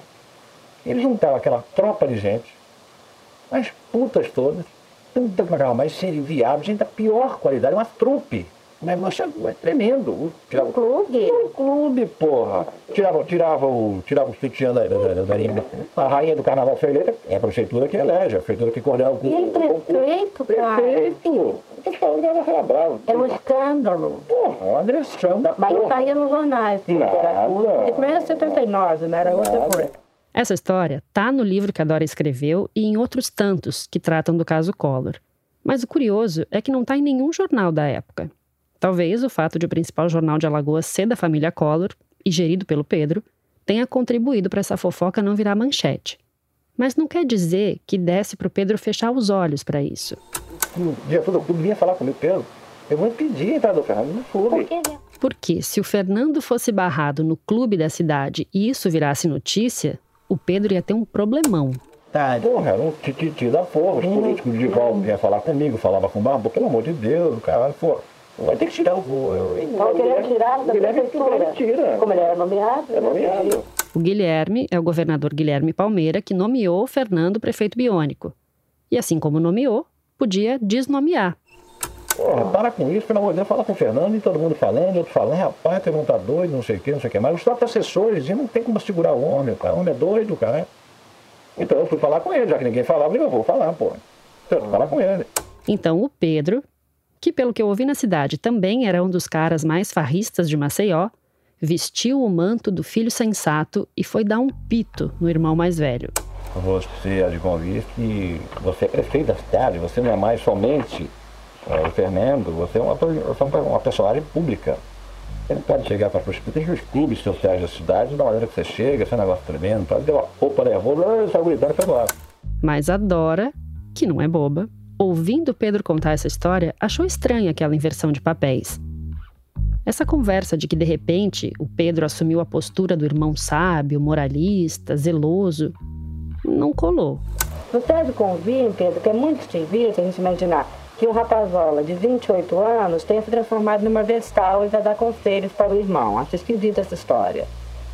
Speaker 2: Ele juntava aquela tropa de gente, as putas todas, tanta mais viável, gente da pior qualidade, uma trupe. Mas nossa, é tremendo.
Speaker 1: Tirava, um clube?
Speaker 2: Um clube, porra. Tirava, tirava o, tirava o sutiã da, da, da, da, A rainha do carnaval foi eleita, é a prefeitura que elege, a prefeitura que coordena o
Speaker 1: clube. E ele prefeito, cara?
Speaker 2: Prefeito. Esse programa era bravo.
Speaker 1: É um escândalo.
Speaker 2: Porra, uma agressão da
Speaker 1: Mas não saía nos jornais.
Speaker 2: Nada.
Speaker 1: Em 1979, não era outra coisa.
Speaker 3: Essa história tá no livro que a Dora escreveu e em outros tantos que tratam do caso Collor. Mas o curioso é que não está em nenhum jornal da época. Talvez o fato de o principal jornal de Alagoas ser da família Collor e gerido pelo Pedro tenha contribuído para essa fofoca não virar manchete. Mas não quer dizer que desse para o Pedro fechar os olhos para isso.
Speaker 2: No dia todo o clube vinha falar comigo, Pedro. Eu vou impedir a entrada do Fernando no clube.
Speaker 3: Porque se o Fernando fosse barrado no clube da cidade e isso virasse notícia, o Pedro ia ter um problemão.
Speaker 2: Tá. Porra, era um tititi da porra. Os políticos de volta vinham falar comigo, falava com o Barbo, pelo amor de Deus, cara, porra. Vai ter que tirar o.
Speaker 1: Então, queria tirar da prefeitura. Tira. Como ele era nomeado.
Speaker 2: É nomeado.
Speaker 3: O Guilherme é o governador Guilherme Palmeira que nomeou Fernando prefeito biônico. E assim como nomeou, podia desnomear.
Speaker 2: Porra, para com isso, pelo amor de Deus, fala com o Fernando e todo mundo falando, outro falando, rapaz, tem um tá doido, não sei o que, não sei o que mais. Os próprios assessores diziam, não tem como segurar o homem, cara. O homem é doido, cara. Então eu fui falar com ele, já que ninguém falava, eu vou falar, pô. Então, eu fui falar com ele.
Speaker 3: Então o Pedro, que pelo que eu ouvi na cidade também era um dos caras mais farristas de Maceió, vestiu o manto do filho sensato e foi dar um pito no irmão mais velho.
Speaker 2: Você há de convir que você é prefeito da cidade, você não é mais somente é, o Fernando, você é uma, você é uma personagem pública. Você não pode chegar para prostituta, os clubes sociais da cidade, da maneira que você chega, esse é um negócio tremendo, pode ter uma roupa nervosa, essa gritando pelo lado.
Speaker 3: Mas a Dora, que não é boba, ouvindo Pedro contar essa história, achou estranha aquela inversão de papéis. Essa conversa de que de repente o Pedro assumiu a postura do irmão sábio, moralista, zeloso, não colou.
Speaker 1: Você deve convir, Pedro, que é muito esquisito a gente imaginar que um rapazola de 28 anos tenha se transformado numa vestal e vai dar conselhos para o irmão. Acho esquisita essa história.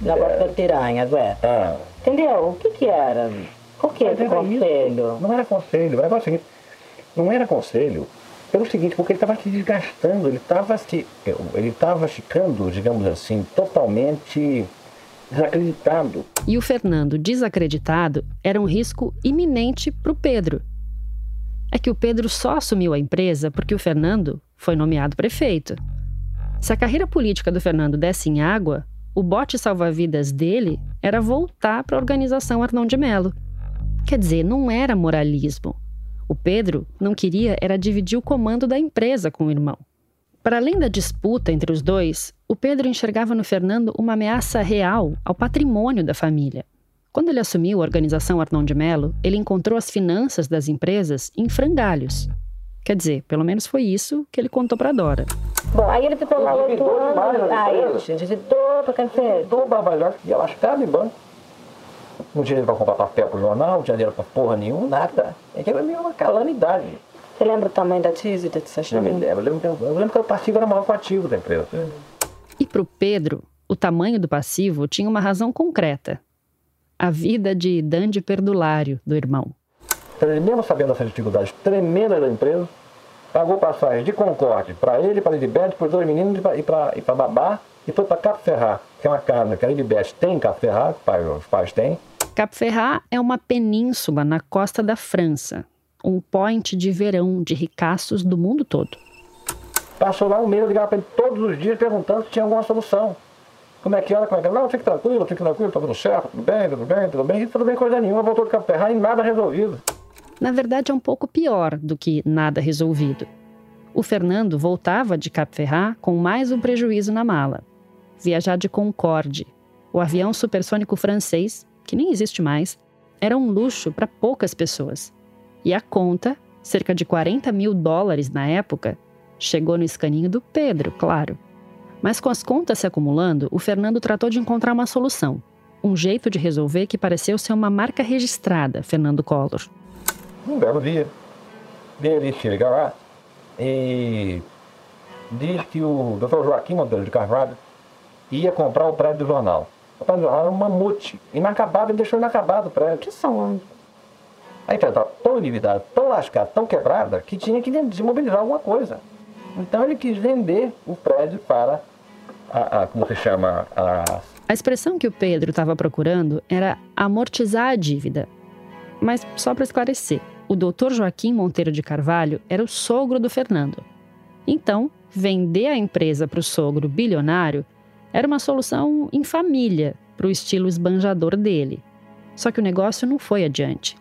Speaker 1: Negócio é. da piranha, Zé. Ah. Entendeu? O que que era? Por que esse conselho?
Speaker 2: Não era conselho, era o seguinte, não era conselho. Pelo seguinte, porque ele estava se desgastando, ele estava se, ele estava ficando, digamos assim, totalmente desacreditado.
Speaker 3: E o Fernando desacreditado era um risco iminente para o Pedro. É que o Pedro só assumiu a empresa porque o Fernando foi nomeado prefeito. Se a carreira política do Fernando desse em água, o bote salva-vidas dele era voltar para a organização Arnão de Melo. Quer dizer, não era moralismo. O Pedro não queria era dividir o comando da empresa com o irmão. Para além da disputa entre os dois, o Pedro enxergava no Fernando uma ameaça real ao patrimônio da família. Quando ele assumiu a organização Arnão de Melo, ele encontrou as finanças das empresas em frangalhos. Quer dizer, pelo menos foi isso que ele contou para Dora.
Speaker 1: Bom, aí ele ficou lá oito anos. Aí, gente, editou para café.
Speaker 2: Editou, babalhão, ia lascado em banco. Não tinha dinheiro para comprar papel pro jornal, não tinha dinheiro para porra nenhuma, nada. É que era meio uma calamidade.
Speaker 1: Você lembra o tamanho da TISI da
Speaker 2: Eu me lembro. Eu lembro, que, eu lembro que o passivo era maior que o ativo da empresa.
Speaker 3: E para o Pedro, o tamanho do passivo tinha uma razão concreta. A vida de Dandy Perdulário, do irmão.
Speaker 2: Mesmo sabendo dessas dificuldades tremendas da empresa, pagou passagem de Concorde para ele, para Lidibete, para os dois meninos e para Babá, e foi para Capo Ferrar, que é uma casa que a Lidibete tem em Capo Ferrar, os pais têm.
Speaker 3: Capo Ferrat é uma península na costa da França, um point de verão de ricaços do mundo todo.
Speaker 2: Passou lá um mês, ligava para ele todos os dias perguntando se tinha alguma solução. Como é que era, como é que era? Não, fique tranquilo, fique tranquilo, tá tudo certo, tudo bem, tudo bem, tudo bem. E tudo bem, coisa nenhuma, voltou de Caperra e nada resolvido.
Speaker 3: Na verdade, é um pouco pior do que nada resolvido. O Fernando voltava de Cap Ferrat com mais um prejuízo na mala. Viajar de Concorde, o avião supersônico francês, que nem existe mais, era um luxo para poucas pessoas. E a conta, cerca de 40 mil dólares na época, chegou no escaninho do Pedro, claro. Mas com as contas se acumulando, o Fernando tratou de encontrar uma solução. Um jeito de resolver que pareceu ser uma marca registrada, Fernando Collor.
Speaker 2: Um belo dia, ele chega lá e diz que o Dr. Joaquim Monteiro de Carvalho ia comprar o prédio do jornal. O prédio do jornal era um mamute, inacabado, ele deixou inacabado o prédio.
Speaker 1: Que são
Speaker 2: a empresa estava tão endividada, tão lascada, tão quebrada, que tinha que desmobilizar alguma coisa. Então ele quis vender o prédio para, a, a como se chama, a...
Speaker 3: A expressão que o Pedro estava procurando era amortizar a dívida. Mas só para esclarecer, o doutor Joaquim Monteiro de Carvalho era o sogro do Fernando. Então, vender a empresa para o sogro bilionário era uma solução em família, para o estilo esbanjador dele. Só que o negócio não foi adiante.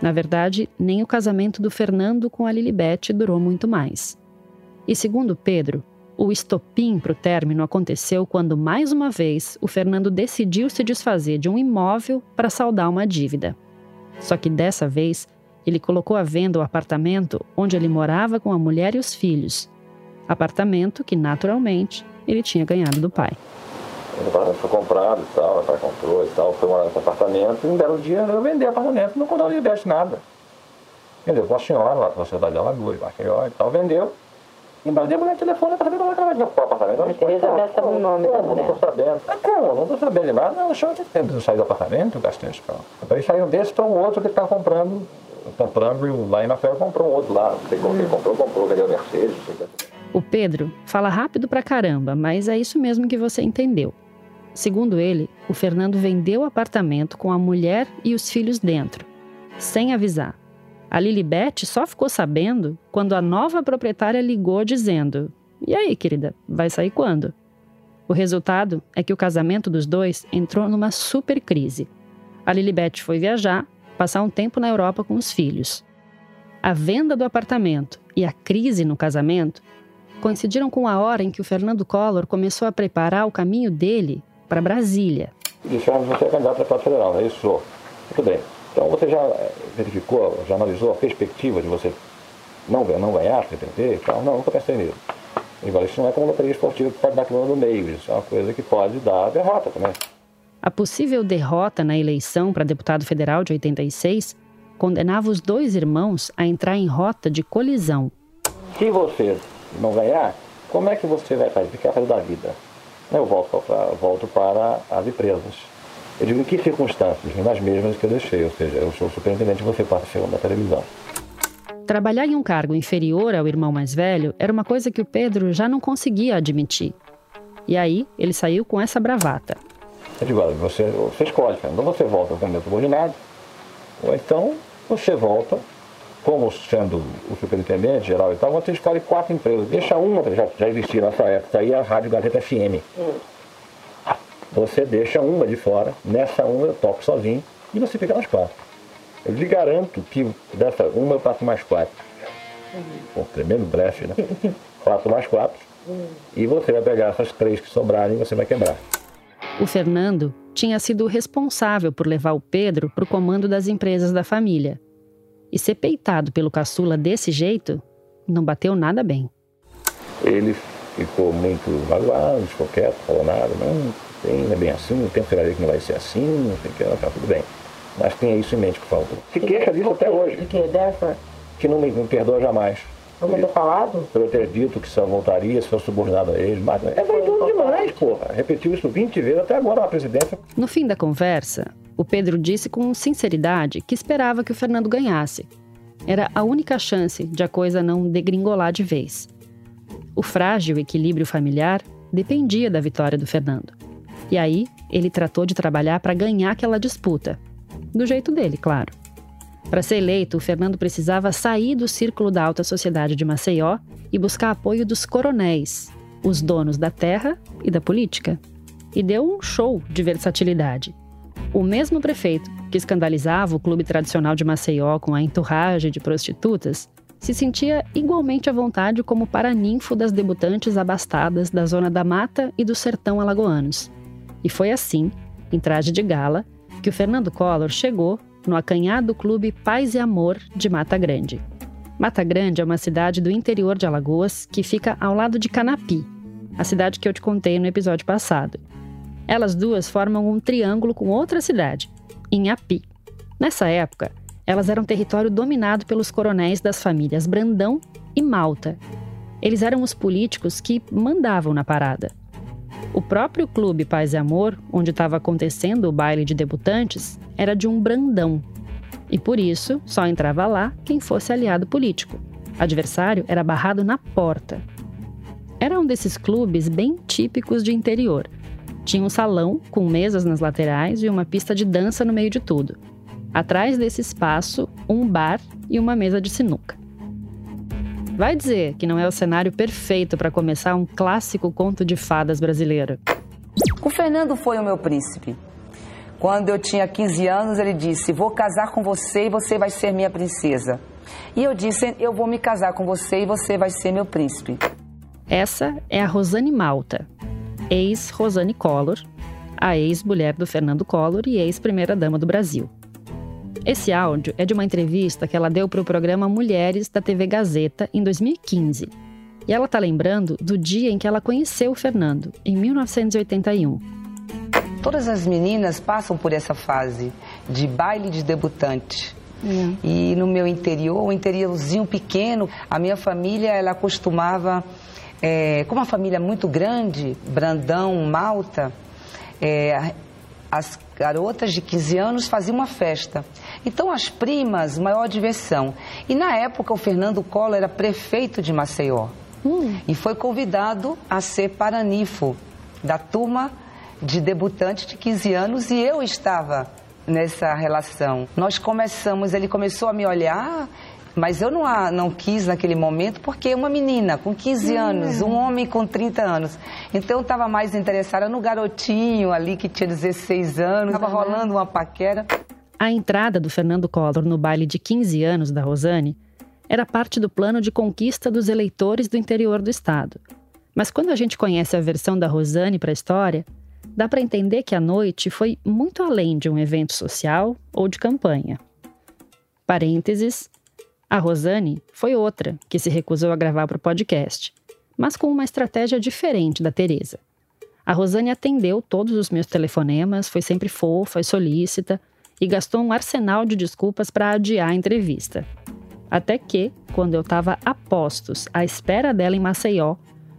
Speaker 3: Na verdade, nem o casamento do Fernando com a Lilibete durou muito mais. E segundo Pedro, o estopim para o término aconteceu quando, mais uma vez, o Fernando decidiu se desfazer de um imóvel para saldar uma dívida. Só que dessa vez, ele colocou à venda o apartamento onde ele morava com a mulher e os filhos. Apartamento que, naturalmente, ele tinha ganhado do pai.
Speaker 2: O apartamento foi comprado e tal, o pai comprou e tal, foi morar nesse apartamento, e um belo dia eu vendi o apartamento, não nem investe nada. Vendeu com a senhora lá na cidade de Alagoas, a senhora e tal, vendeu. E mas a mulher telefone para saber como é que ela vai o apartamento.
Speaker 1: Tereza dessa no nome da mulher.
Speaker 2: Não estou sabendo. Ah, como? Não estou sabendo nada. Não, achou que tempo de sair do apartamento, gastei esse carro. Eles saíram desse para um outro que está comprando, comprando lá em Mafé comprou um outro lá. Não sei como ele comprou, comprou, ganhou Mercedes.
Speaker 3: O Pedro fala rápido pra caramba, mas é isso mesmo que você entendeu. Segundo ele, o Fernando vendeu o apartamento com a mulher e os filhos dentro, sem avisar. A Lilibet só ficou sabendo quando a nova proprietária ligou dizendo: E aí, querida, vai sair quando? O resultado é que o casamento dos dois entrou numa super crise. A Lilibet foi viajar, passar um tempo na Europa com os filhos. A venda do apartamento e a crise no casamento coincidiram com a hora em que o Fernando Collor começou a preparar o caminho dele para Brasília.
Speaker 2: Disseram você candidato a deputado federal, é isso? Muito bem. Então você já eh, verificou, já analisou a perspectiva de você não, não ganhar, pretender e tal? Não, nunca pensei nisso. Igual, isso não é como loteria esportiva que pode dar aquilo no meio, isso é uma coisa que pode dar derrota também.
Speaker 3: A possível derrota na eleição para deputado federal de 86 condenava os dois irmãos a entrar em rota de colisão.
Speaker 2: Se você não ganhar, como é que você vai fazer? O que vai fazer da vida? Eu volto para, volto para as empresas. Eu digo em que circunstâncias? Nas mesmas que eu deixei, ou seja, eu sou superintendente e você passa a da televisão.
Speaker 3: Trabalhar em um cargo inferior ao irmão mais velho era uma coisa que o Pedro já não conseguia admitir. E aí ele saiu com essa bravata.
Speaker 2: Eu digo, olha, você, você escolhe, Fernando, ou você volta ao candidato subordinado, ou então você volta, como sendo o superintendente geral e tal, você escolhe quatro empresas. Deixa uma, já, já existia nessa época, aí a Rádio Gazeta FM. Hum. Você deixa uma de fora, nessa uma eu toco sozinho, e você fica nas quatro. Eu lhe garanto que dessa uma eu passo mais quatro. Tremendo breche, né? quatro mais quatro. E você vai pegar essas três que sobrarem e você vai quebrar.
Speaker 3: O Fernando tinha sido responsável por levar o Pedro para o comando das empresas da família. E ser peitado pelo caçula desse jeito não bateu nada bem.
Speaker 2: Ele ficou muito magoado, ficou quieto, falou nada. Não, tem, não é bem assim, o tempo será que não vai ser assim, não sei o que, tá tudo bem. Mas tenha isso em mente, por favor. Se queixa disso até hoje.
Speaker 1: De que? Dessa?
Speaker 2: Que não me, me perdoa jamais.
Speaker 1: Como eu falado?
Speaker 2: Por eu ter dito que só voltaria se fosse subordinado a eles. Mas é vaidoso demais, porra. Repetiu isso 20 vezes até agora na presidência.
Speaker 3: No fim da conversa, o Pedro disse com sinceridade que esperava que o Fernando ganhasse. Era a única chance de a coisa não degringolar de vez. O frágil equilíbrio familiar dependia da vitória do Fernando. E aí, ele tratou de trabalhar para ganhar aquela disputa. Do jeito dele, claro. Para ser eleito, Fernando precisava sair do círculo da alta sociedade de Maceió e buscar apoio dos coronéis, os donos da terra e da política. E deu um show de versatilidade. O mesmo prefeito que escandalizava o clube tradicional de Maceió com a enturragem de prostitutas se sentia igualmente à vontade como paraninfo das debutantes abastadas da zona da mata e do sertão alagoanos. E foi assim, em traje de gala, que o Fernando Collor chegou no acanhado Clube Paz e Amor de Mata Grande. Mata Grande é uma cidade do interior de Alagoas que fica ao lado de Canapi, a cidade que eu te contei no episódio passado. Elas duas formam um triângulo com outra cidade, Inhapi. Nessa época, elas eram território dominado pelos coronéis das famílias Brandão e Malta. Eles eram os políticos que mandavam na parada. O próprio clube Paz e Amor, onde estava acontecendo o baile de debutantes, era de um Brandão. E por isso, só entrava lá quem fosse aliado político. Adversário era barrado na porta. Era um desses clubes bem típicos de interior. Tinha um salão com mesas nas laterais e uma pista de dança no meio de tudo. Atrás desse espaço, um bar e uma mesa de sinuca. Vai dizer que não é o cenário perfeito para começar um clássico conto de fadas brasileiro.
Speaker 17: O Fernando foi o meu príncipe. Quando eu tinha 15 anos, ele disse: Vou casar com você e você vai ser minha princesa. E eu disse: Eu vou me casar com você e você vai ser meu príncipe.
Speaker 3: Essa é a Rosane Malta, ex-Rosane Collor, a ex-mulher do Fernando Collor e ex-primeira-dama do Brasil. Esse áudio é de uma entrevista que ela deu para o programa Mulheres da TV Gazeta em 2015. E ela está lembrando do dia em que ela conheceu o Fernando, em 1981.
Speaker 17: Todas as meninas passam por essa fase de baile de debutante. Hum. E no meu interior, um interiorzinho pequeno, a minha família ela costumava, é, como uma família muito grande, Brandão, Malta, é, as garotas de 15 anos faziam uma festa. Então, as primas, maior diversão. E na época, o Fernando Collor era prefeito de Maceió. Hum. E foi convidado a ser paranifo da turma de debutante de 15 anos e eu estava nessa relação. Nós começamos, ele começou a me olhar, mas eu não, a, não quis naquele momento, porque uma menina com 15 hum. anos, um homem com 30 anos. Então eu estava mais interessada no garotinho ali que tinha 16 anos, estava rolando uma paquera.
Speaker 3: A entrada do Fernando Collor no baile de 15 anos da Rosane era parte do plano de conquista dos eleitores do interior do estado. Mas quando a gente conhece a versão da Rosane para a história, dá para entender que a noite foi muito além de um evento social ou de campanha. Parênteses, a Rosane foi outra que se recusou a gravar para o podcast, mas com uma estratégia diferente da Teresa. A Rosane atendeu todos os meus telefonemas, foi sempre fofa e solícita e gastou um arsenal de desculpas para adiar a entrevista. Até que, quando eu estava a postos, à espera dela em Maceió,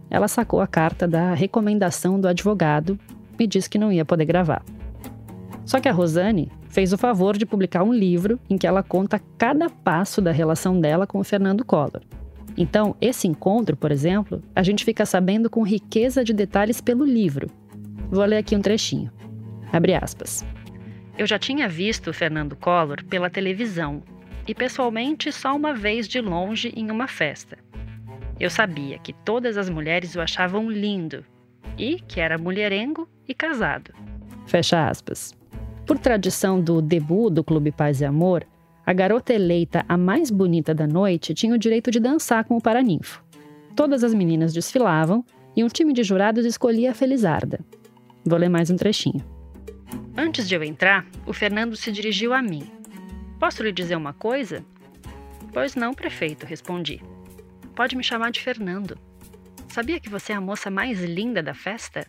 Speaker 3: ela sacou a carta da recomendação do advogado e disse que não ia poder gravar. Só que a Rosane fez o favor de publicar um livro em que ela conta cada passo da relação dela com o Fernando Collor. Então, esse encontro, por exemplo, a gente fica sabendo com riqueza de detalhes pelo livro. Vou ler aqui um trechinho. Abre aspas. Eu já tinha visto o Fernando Collor pela televisão e pessoalmente só uma vez de longe em uma festa. Eu sabia que todas as mulheres o achavam lindo e que era mulherengo e casado. Fecha aspas. Por tradição do debut do Clube Paz e Amor, a garota eleita a mais bonita da noite tinha o direito de dançar com o paraninfo. Todas as meninas desfilavam e um time de jurados escolhia a Felizarda. Vou ler mais um trechinho. Antes de eu entrar, o Fernando se dirigiu a mim Posso lhe dizer uma coisa? Pois não, prefeito, respondi. Pode me chamar de Fernando. Sabia que você é a moça mais linda da festa?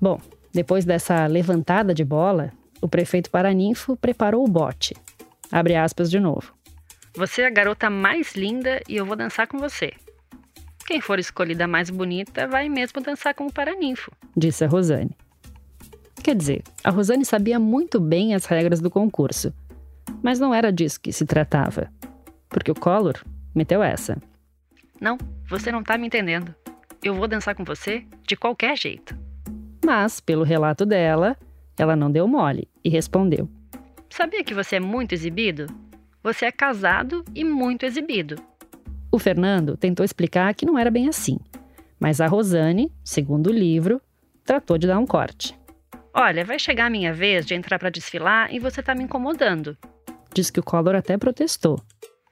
Speaker 3: Bom, depois dessa levantada de bola, o prefeito Paraninfo preparou o bote. Abre aspas de novo. Você é a garota mais linda e eu vou dançar com você. Quem for escolhida mais bonita vai mesmo dançar com o Paraninfo, disse a Rosane. Quer dizer, a Rosane sabia muito bem as regras do concurso mas não era disso que se tratava. Porque o Collor meteu essa. Não, você não tá me entendendo. Eu vou dançar com você de qualquer jeito. Mas, pelo relato dela, ela não deu mole e respondeu: Sabia que você é muito exibido? Você é casado e muito exibido. O Fernando tentou explicar que não era bem assim, mas a Rosane, segundo o livro, tratou de dar um corte. Olha, vai chegar a minha vez de entrar para desfilar e você tá me incomodando. Diz que o Collor até protestou.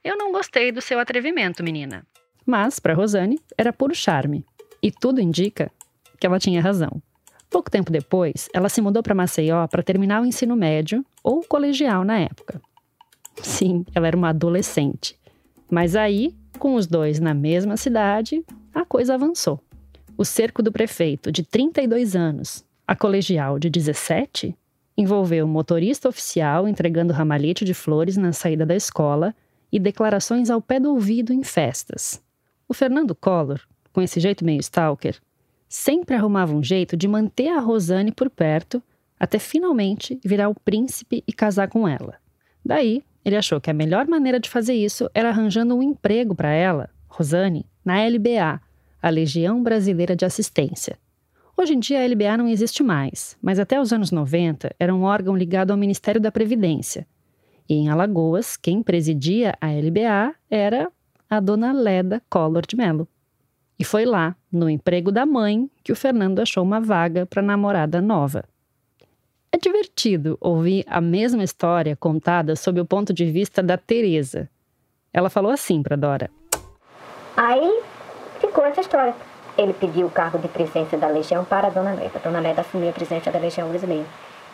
Speaker 3: Eu não gostei do seu atrevimento, menina. Mas, para Rosane, era puro charme. E tudo indica que ela tinha razão. Pouco tempo depois, ela se mudou para Maceió para terminar o ensino médio ou colegial na época. Sim, ela era uma adolescente. Mas aí, com os dois na mesma cidade, a coisa avançou. O cerco do prefeito, de 32 anos, a colegial de 17, envolveu motorista oficial entregando ramalhete de flores na saída da escola e declarações ao pé do ouvido em festas. O Fernando Collor, com esse jeito meio stalker, sempre arrumava um jeito de manter a Rosane por perto até finalmente virar o príncipe e casar com ela. Daí, ele achou que a melhor maneira de fazer isso era arranjando um emprego para ela, Rosane, na LBA, a Legião Brasileira de Assistência, Hoje em dia a LBA não existe mais, mas até os anos 90 era um órgão ligado ao Ministério da Previdência. E em Alagoas, quem presidia a LBA era a dona Leda Collor de Mello. E foi lá, no emprego da mãe, que o Fernando achou uma vaga para namorada nova. É divertido ouvir a mesma história contada sob o ponto de vista da Teresa. Ela falou assim para Dora:
Speaker 12: Aí ficou essa história ele pediu o cargo de presidência da Legião para a Dona Leda. A Dona Leda assumiu a presidência da Legião Brasileira.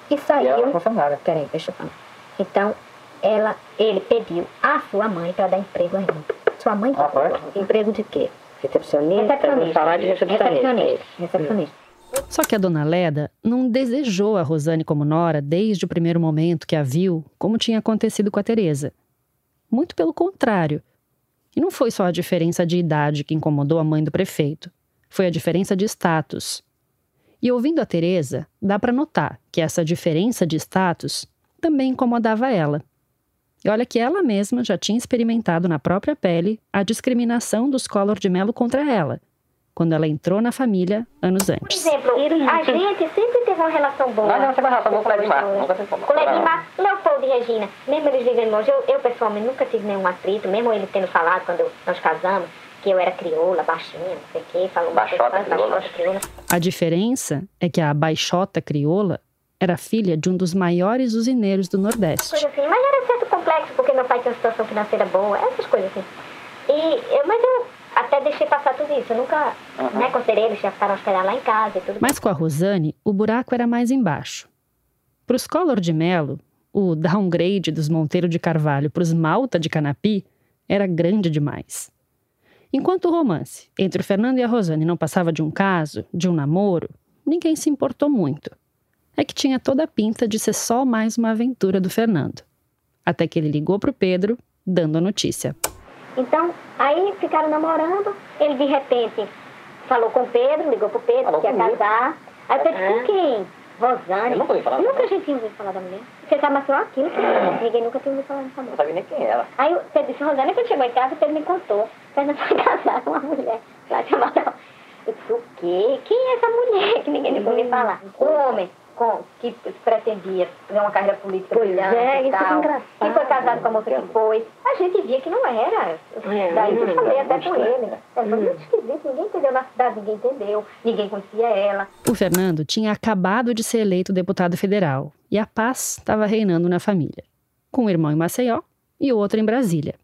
Speaker 12: E saiu... E ela funcionária. Peraí, deixa eu falar. Então, ela, ele pediu a sua mãe para dar emprego a ele. Sua mãe ah? Emprego de quê? Recepcionista, recepcionista. salário de recepcionista. Recepcionista. recepcionista.
Speaker 3: Só que a dona Leda não desejou a Rosane como nora desde o primeiro momento que a viu, como tinha acontecido com a Teresa. Muito pelo contrário. E não foi só a diferença de idade que incomodou a mãe do prefeito foi a diferença de status. E ouvindo a Teresa, dá para notar que essa diferença de status também incomodava ela. E olha que ela mesma já tinha experimentado na própria pele a discriminação dos Collor de Mello contra ela. quando ela entrou na família anos
Speaker 12: Por
Speaker 3: antes.
Speaker 12: exemplo, a gente sempre teve uma relação boa.
Speaker 1: Nós não temos relação boa com o teve
Speaker 12: Com o Leopoldo e Regina, mesmo eles vivem longe, eu, eu pessoalmente nunca tive nenhum atrito, mesmo ele tendo falado quando nós casamos, que eu era crioula, baixinha, não sei o quê, falou
Speaker 1: Baixota
Speaker 12: coisa,
Speaker 1: crioula.
Speaker 12: baixota crioula.
Speaker 3: A diferença é que a baixota crioula era filha de um dos maiores usineiros do Nordeste.
Speaker 12: Coisa assim, mas era certo complexo, porque meu pai tinha uma situação financeira boa, essas coisas assim. E eu, mas eu até deixei passar tudo isso, eu nunca, né, considerei, eles já ficaram hospedados lá em casa e tudo.
Speaker 3: Mas com a Rosane, o buraco era mais embaixo. Para os Collor de Mello, o downgrade dos Monteiro de Carvalho para os Malta de Canapi era grande demais. Enquanto o romance entre o Fernando e a Rosane não passava de um caso, de um namoro, ninguém se importou muito. É que tinha toda a pinta de ser só mais uma aventura do Fernando. Até que ele ligou para o Pedro, dando a notícia.
Speaker 12: Então, aí ficaram namorando, ele de repente falou com o Pedro, ligou pro Pedro,
Speaker 1: Falou
Speaker 12: que ia
Speaker 1: comigo.
Speaker 12: casar. Aí o Pedro,
Speaker 1: É.
Speaker 12: com quem? Rosane.
Speaker 1: Eu nunca ouvi falar
Speaker 12: Nunca a gente tinha ouvido falar da mulher. Você sabe mais só aquilo que ninguém nunca tinha ouvido falar dessa
Speaker 1: Não
Speaker 12: mulher.
Speaker 1: sabia nem quem era.
Speaker 12: Aí o Pedro disse, Rosane, quando chegou em casa, o Pedro me contou. Fernando foi casar com uma mulher lá chamada... Eu disse, o quê? Quem é essa mulher que ninguém nunca ouviu falar? Um homem com, que pretendia fazer uma carreira política
Speaker 1: Pois
Speaker 12: brilhante
Speaker 1: é,
Speaker 12: e
Speaker 1: isso é
Speaker 12: tal.
Speaker 1: engraçado.
Speaker 12: E foi casado com a moça que foi. A gente via que não era.
Speaker 1: É,
Speaker 12: Daí eu
Speaker 1: hum,
Speaker 12: falei até com ele.
Speaker 1: estranho.
Speaker 12: É, foi muito esquisito, ninguém entendeu na cidade, ninguém entendeu, ninguém conhecia ela.
Speaker 3: O Fernando tinha acabado de ser eleito deputado federal e a paz estava reinando na família, com um irmão em Maceió e o outro em Brasília.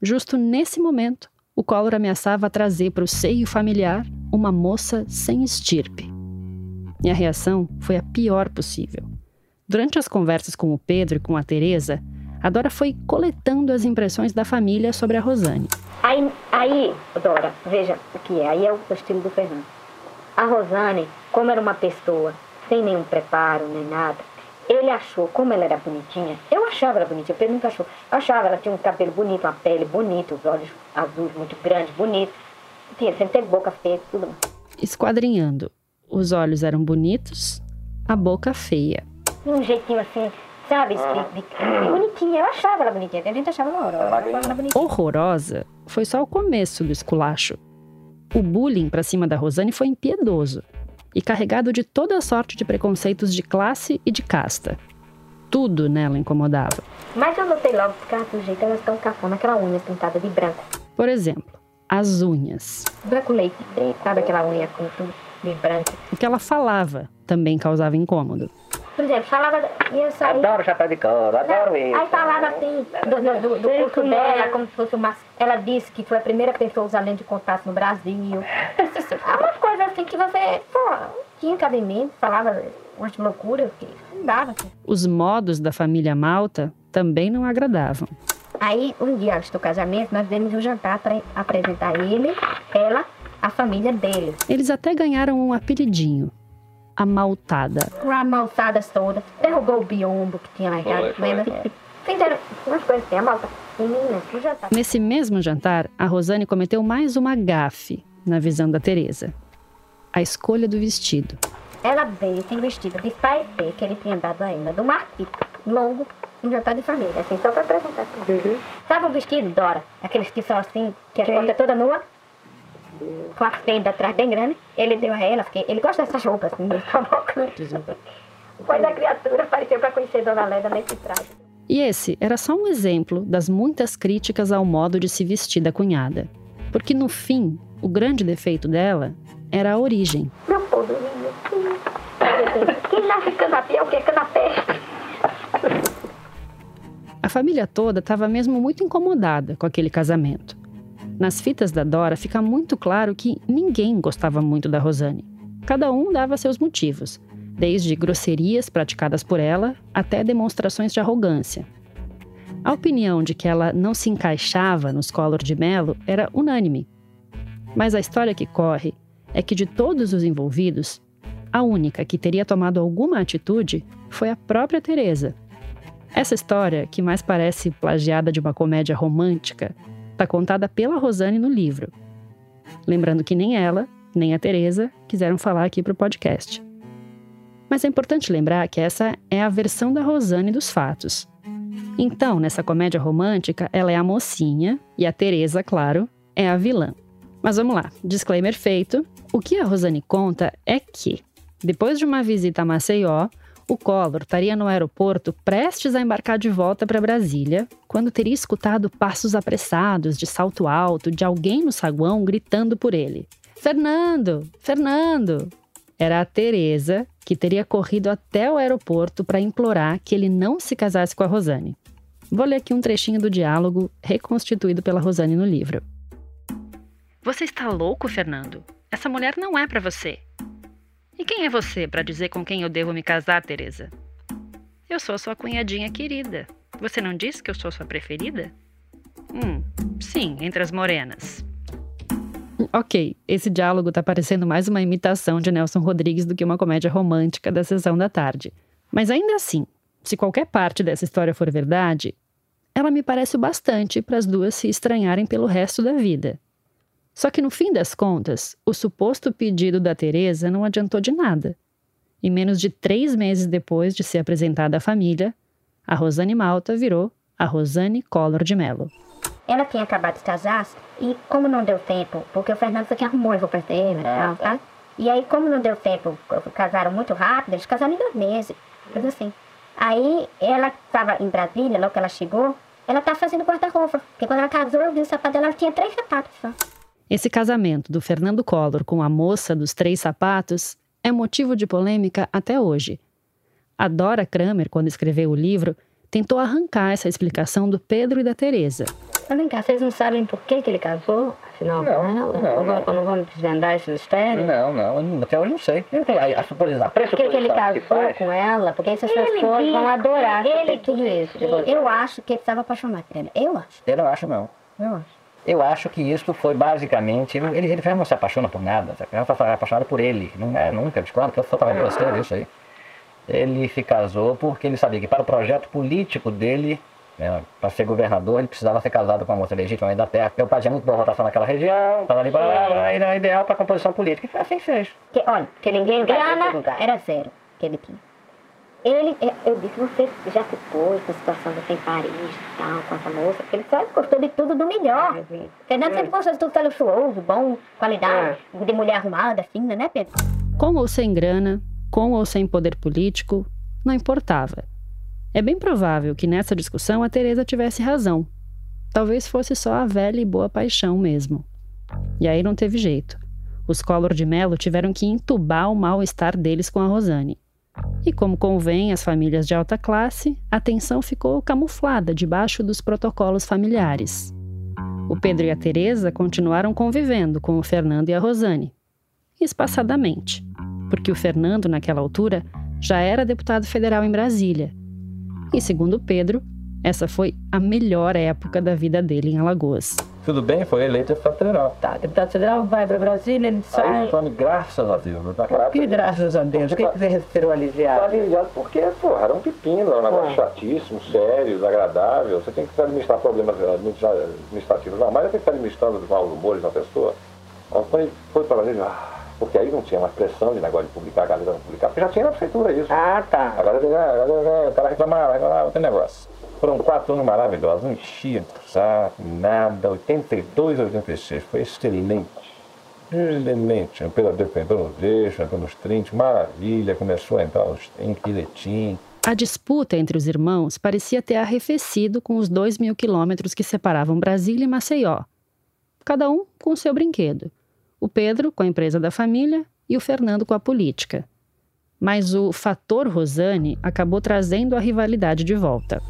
Speaker 3: Justo nesse momento, o Collor ameaçava trazer para o seio familiar uma moça sem estirpe. E a reação foi a pior possível. Durante as conversas com o Pedro e com a Teresa, a Dora foi coletando as impressões da família sobre a Rosane.
Speaker 12: Aí, aí, Dora, veja o que é, aí é o estilo do Fernando. A Rosane, como era uma pessoa sem nenhum preparo, nem nada, ele achou, como ela era bonitinha, eu achava ela bonitinha, o Pedro nunca achou. Eu achava, ela tinha um cabelo bonito, uma pele bonita, os olhos azuis muito grandes, bonitos. Tinha, sempre teve boca feia, tudo.
Speaker 3: Esquadrinhando, os olhos eram bonitos, a boca feia.
Speaker 12: Um jeitinho assim, sabe? de- bonitinha, eu achava ela bonitinha, a gente achava ela horrorosa.
Speaker 3: Horrorosa foi só o começo do esculacho. O bullying pra cima da Rosane foi impiedoso e carregado de toda sorte de preconceitos de classe e de casta. Tudo nela incomodava.
Speaker 12: Mas eu notei logo que ela sujeita, elas estão cafona, aquela unha pintada de branco.
Speaker 3: Por exemplo, as unhas.
Speaker 12: Branco leite, sabe aquela unha com tudo branco?
Speaker 3: O que ela falava também causava incômodo.
Speaker 12: Por exemplo, falava. E eu saí.
Speaker 1: Adoro chapéu de couro, adoro isso.
Speaker 12: Aí falava assim, do, do, do, do curso dela, como se fosse uma. Ela disse que foi a primeira pessoa a usar lente de contato no Brasil. Ah, Umas coisas assim que você, pô, tinha cabimento, falava umas loucuras que não dava. assim.
Speaker 3: Os modos da família Malta também não agradavam.
Speaker 12: Aí, um dia antes do casamento, nós demos um jantar para apresentar ele, ela, a família dele.
Speaker 3: Eles até ganharam um apelidinho: a Maltada.
Speaker 12: Com as maltadas todas, derrubou o biombo que tinha lá em casa, lembra? Fizeram umas coisas assim, a malta. Menina, que jantar.
Speaker 3: Nesse mesmo jantar, a Rosane cometeu mais uma gafe na visão da Teresa. A escolha do vestido.
Speaker 12: Ela veio sem vestido de paetê que ele tinha dado a ela, do marquito, longo, um jantar de família, assim, só pra apresentar. Assim. Sabe um vestido, Dora? Aqueles que são assim, que a porta é toda nua, com a fenda atrás bem grande. Ele deu a ela, porque ele gosta dessas roupas, assim, meio cavalcantes. Pois a criatura apareceu pra conhecer Dona Leda nesse traje.
Speaker 3: E esse era só um exemplo das muitas críticas ao modo de se vestir da cunhada. Porque no fim, o grande defeito dela era a origem.
Speaker 12: Meu povo. Quem nasce canapé é o que? Canapé.
Speaker 3: A família toda estava mesmo muito incomodada com aquele casamento. Nas fitas da Dora fica muito claro que ninguém gostava muito da Rosane. Cada um dava seus motivos, desde grosserias praticadas por ela até demonstrações de arrogância. A opinião de que ela não se encaixava nos Collor de Mello era unânime. Mas a história que corre é que de todos os envolvidos, a única que teria tomado alguma atitude foi a própria Teresa. Essa história, que mais parece plagiada de uma comédia romântica, está contada pela Rosane no livro. Lembrando que nem ela, nem a Teresa quiseram falar aqui para o podcast. Mas é importante lembrar que essa é a versão da Rosane dos fatos. Então, nessa comédia romântica, ela é a mocinha e a Teresa, claro, é a vilã. Mas vamos lá, disclaimer feito. O que a Rosane conta é que, depois de uma visita a Maceió, o Collor estaria no aeroporto prestes a embarcar de volta para Brasília, quando teria escutado passos apressados de salto alto de alguém no saguão gritando por ele: Fernando! Fernando! Era a Teresa, que teria corrido até o aeroporto para implorar que ele não se casasse com a Rosane. Vou ler aqui um trechinho do diálogo reconstituído pela Rosane no livro. Você está louco, Fernando? Essa mulher não é para você. E quem é você para dizer com quem eu devo me casar, Teresa? Eu sou sua cunhadinha querida. Você não disse que eu sou sua preferida? Hum, sim, entre as morenas. Ok, esse diálogo tá parecendo mais uma imitação de Nelson Rodrigues do que uma comédia romântica da sessão da tarde. Mas ainda assim, se qualquer parte dessa história for verdade, ela me parece o bastante para as duas se estranharem pelo resto da vida. Só que no fim das contas, o suposto pedido da Teresa não adiantou de nada. E menos de três meses depois de ser apresentada à família, a Rosane Malta virou a Rosane Collor de Mello.
Speaker 12: Ela tinha acabado de casar e como não deu tempo, porque o Fernando foi quem arrumou roupa dele, ah, tá? E aí como não deu tempo, casaram muito rápido, eles casaram em dois meses, tudo assim. Aí ela estava em Brasília, logo que ela chegou, ela estava fazendo guarda-roupa, porque quando ela casou, eu vi o sapato dela, ela tinha três sapatos só.
Speaker 3: Esse casamento do Fernando Collor com a moça dos três sapatos é motivo de polêmica até hoje. A Dora Kramer, quando escreveu o livro, tentou arrancar essa explicação do Pedro e da Teresa.
Speaker 12: Mas vem cá, vocês não sabem por que, que ele casou? Afinal,
Speaker 2: não,
Speaker 12: com ela?
Speaker 2: não,
Speaker 12: Ou
Speaker 2: não.
Speaker 12: não, não vamos desvendar esse mistério?
Speaker 2: Não, não, até hoje não sei. A, a, suposição, a
Speaker 12: Por que, que ele casou
Speaker 2: que
Speaker 12: com ela? Porque essas
Speaker 1: Ele
Speaker 12: pessoas
Speaker 1: diz-
Speaker 12: vão adorar
Speaker 1: ele
Speaker 12: tudo isso. Eu acho que ele estava apaixonado por ela. Eu acho.
Speaker 2: Eu não acho, não.
Speaker 12: Eu acho.
Speaker 2: Eu acho que isso foi basicamente. Ele, ele não se apaixona por nada, sabe? ela está apaixonada por ele. Não é nunca, discordo, que eu só estava gostando disso aí. Ele se casou porque ele sabia que para o projeto político dele, né, para ser governador, ele precisava ser casado com uma moça legítima da terra. O pai tinha muito boa rotação naquela região, estava ali, blá, e era ideal para a composição política. E foi assim fez.
Speaker 12: Que, olha,
Speaker 1: Que ninguém
Speaker 12: grana era zero que ele tinha. Ele, eu- eu disse, você já se pôs na situação de em Paris e tal, com essa moça, porque ele só gostou de tudo do melhor. Fernando sempre gostou de tudo que é luxuoso, bom, qualidade, de mulher arrumada, fina, né, Pedro?
Speaker 3: Com ou sem grana, com ou sem poder político, não importava. É bem provável que nessa discussão a Teresa tivesse razão. Talvez fosse só a velha e boa paixão mesmo. E aí não teve jeito. Os Collor de Mello tiveram que entubar o mal-estar deles com a Rosane. E como convém às famílias de alta classe, a tensão ficou camuflada debaixo dos protocolos familiares. O Pedro e a Teresa continuaram convivendo com o Fernando e a Rosane, espaçadamente, porque o Fernando, naquela altura, já era deputado federal em Brasília. E segundo Pedro, essa foi a melhor época da vida dele em Alagoas.
Speaker 2: Tudo bem, foi eleito deputado federal.
Speaker 9: Tá, deputado federal vai para Brasília, ele
Speaker 2: Aí,
Speaker 9: sai.
Speaker 2: Tony, graças a Deus. naquela
Speaker 9: Que
Speaker 2: época-
Speaker 9: graças a Deus, o que, que você respirou aliviado?
Speaker 2: Tá aliviado porque, porra, era um pepino, era um negócio chatíssimo, sério, desagradável. Você tem que administrar problemas administra- administrativos normais, você tem que estar administrando de maus humores na pessoa. Então, foi, foi para ele, ah, porque aí não tinha mais pressão de negócio de publicar, a Gazeta não publicar, porque já tinha na prefeitura isso.
Speaker 9: Ah, tá.
Speaker 2: Agora, agora, agora o cara reclamava, agora outro negócio. Foram quatro anos maravilhosos, não enchia de saco, nada. 82, 86, foi excelente. Excelente. O Pedro entrou nos eixos, entrou nos 30, maravilha. Começou a entrar os 30, direitinho.
Speaker 3: A disputa entre os irmãos parecia ter arrefecido com os dois mil quilômetros que separavam Brasília e Maceió. Cada um com o seu brinquedo. O Pedro com a empresa da família e o Fernando com a política. Mas o fator Rosane acabou trazendo a rivalidade de volta.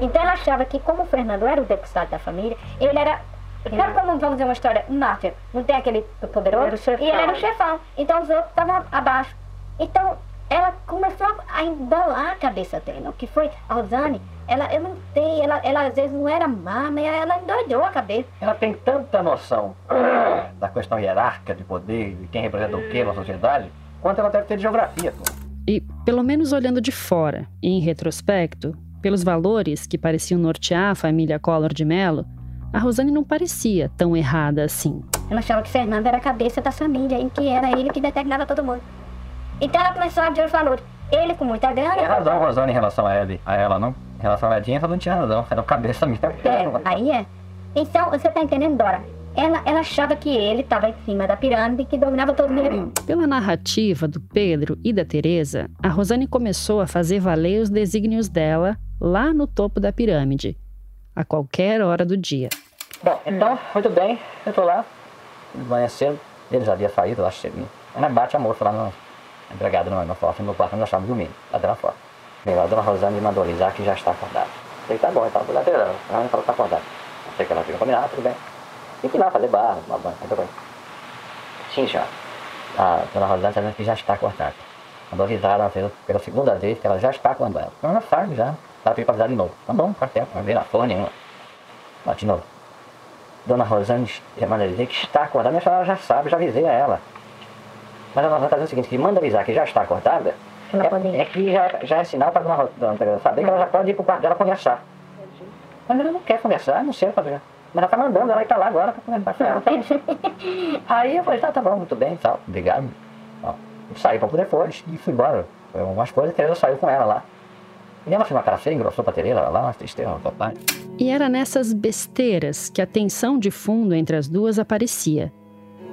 Speaker 12: Então ela achava que como o Fernando era o deputado da família, ele era. Sabe como vamos dizer uma história? Máfia. Não tem aquele poderoso?
Speaker 1: Era o chefão.
Speaker 12: E ele era o chefão. Então os outros estavam abaixo. Então ela começou a embolar a cabeça dela. O que foi? A Rosane, ela, eu não sei, ela, ela às vezes não era má, mas ela endoidou a cabeça.
Speaker 2: Ela tem tanta noção da questão hierárquica de poder, de quem representa o que na sociedade, quanto ela deve ter de geografia. Pô.
Speaker 3: E, pelo menos olhando de fora e em retrospecto, pelos valores que pareciam nortear a família Collor de Mello, a Rosane não parecia tão errada assim.
Speaker 12: Ela achava que Fernando era a cabeça da família e que era ele que determinava todo mundo. Então ela começou a ver os valores. Ele com muita grana.
Speaker 2: Tem razão, Rosane, em relação a ela, a ela não? Em relação a Edinha, ela não tinha razão. Era o cabeça minha.
Speaker 12: É, aí é. Então, você tá entendendo, Dora? ela, ela achava que ele estava em cima da pirâmide que dominava todo mundo.
Speaker 3: Pela narrativa do Pedro e da Teresa, a Rosane começou a fazer valer os desígnios dela lá no topo da pirâmide, a qualquer hora do dia.
Speaker 18: Bom, então, muito bem, eu tô lá, cedo, ele já havia saído, lá cedinho. Aí bate a moça lá no empregado no, no quarto, no quarto, nós estávamos dormindo, dentro fora. A dona Rosane me mandou avisar que já está acordada. Falei, tá bom, então, vou lá ela falou que está acordada. Sei que ela fica combinada, tudo bem. Tem que lá fazer barra, tomar banho, tudo bem. Sim, senhora. A dona Rosane está dizendo que já está acordada. Mandou avisar ela pela segunda vez que ela já está ela. Então, ela sabe já. Ela tem que avisar de novo. Tá bom, faz tempo, vai ver na fone nenhuma. de novo. Dona Rosane manda dizer que está acordada, mas ela já sabe, já avisei a ela. Mas ela está dizendo o seguinte, que manda avisar que já está acordada, é, é, que já, já é sinal para dona Rosane saber que ela já pode ir para o quarto dela conversar. Mas ela não quer conversar, não sei fazer. Mas ela tá mandando, ela está lá agora para conversar com ela. Aí eu falei, tá, tá bom, muito bem, tal, obrigado. Ó, saí poder fora e fui embora. Foi umas coisas, a Tereza saiu com ela lá. E ela fez uma cara feia, engrossou pra Tereza, lá, uma tristeza, papai.
Speaker 3: E era nessas besteiras que a tensão de fundo entre as duas aparecia.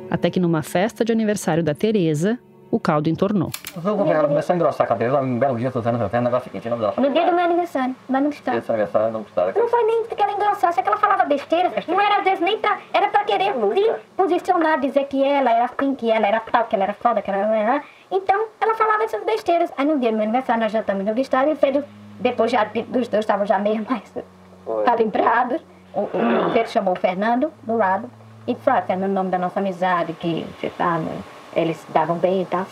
Speaker 3: Até que numa festa de aniversário da Tereza, o caldo entornou.
Speaker 18: Ela começou a engrossar a cabeça, um belo dia, Suzana, um negócio seguinte, não
Speaker 12: No dia do meu aniversário, mas não gostava.
Speaker 18: Esse aniversário não gostava.
Speaker 12: Não foi nem que ela engrossasse, é que ela falava besteira. Não era às vezes nem pra, era pra querer se posicionar, dizer que ela era assim, que ela era tal, que ela era foda, que ela era... Então, ela falava essas besteiras. Aí no dia do meu aniversário, nós já estamos no vestiário e fez depois já, dos dois estavam já meio mais carimbrados. O, o, Pedro chamou o Fernando do lado e falou, ah, Fernando, o nome da nossa amizade, que você sabe, eles davam bem e tal.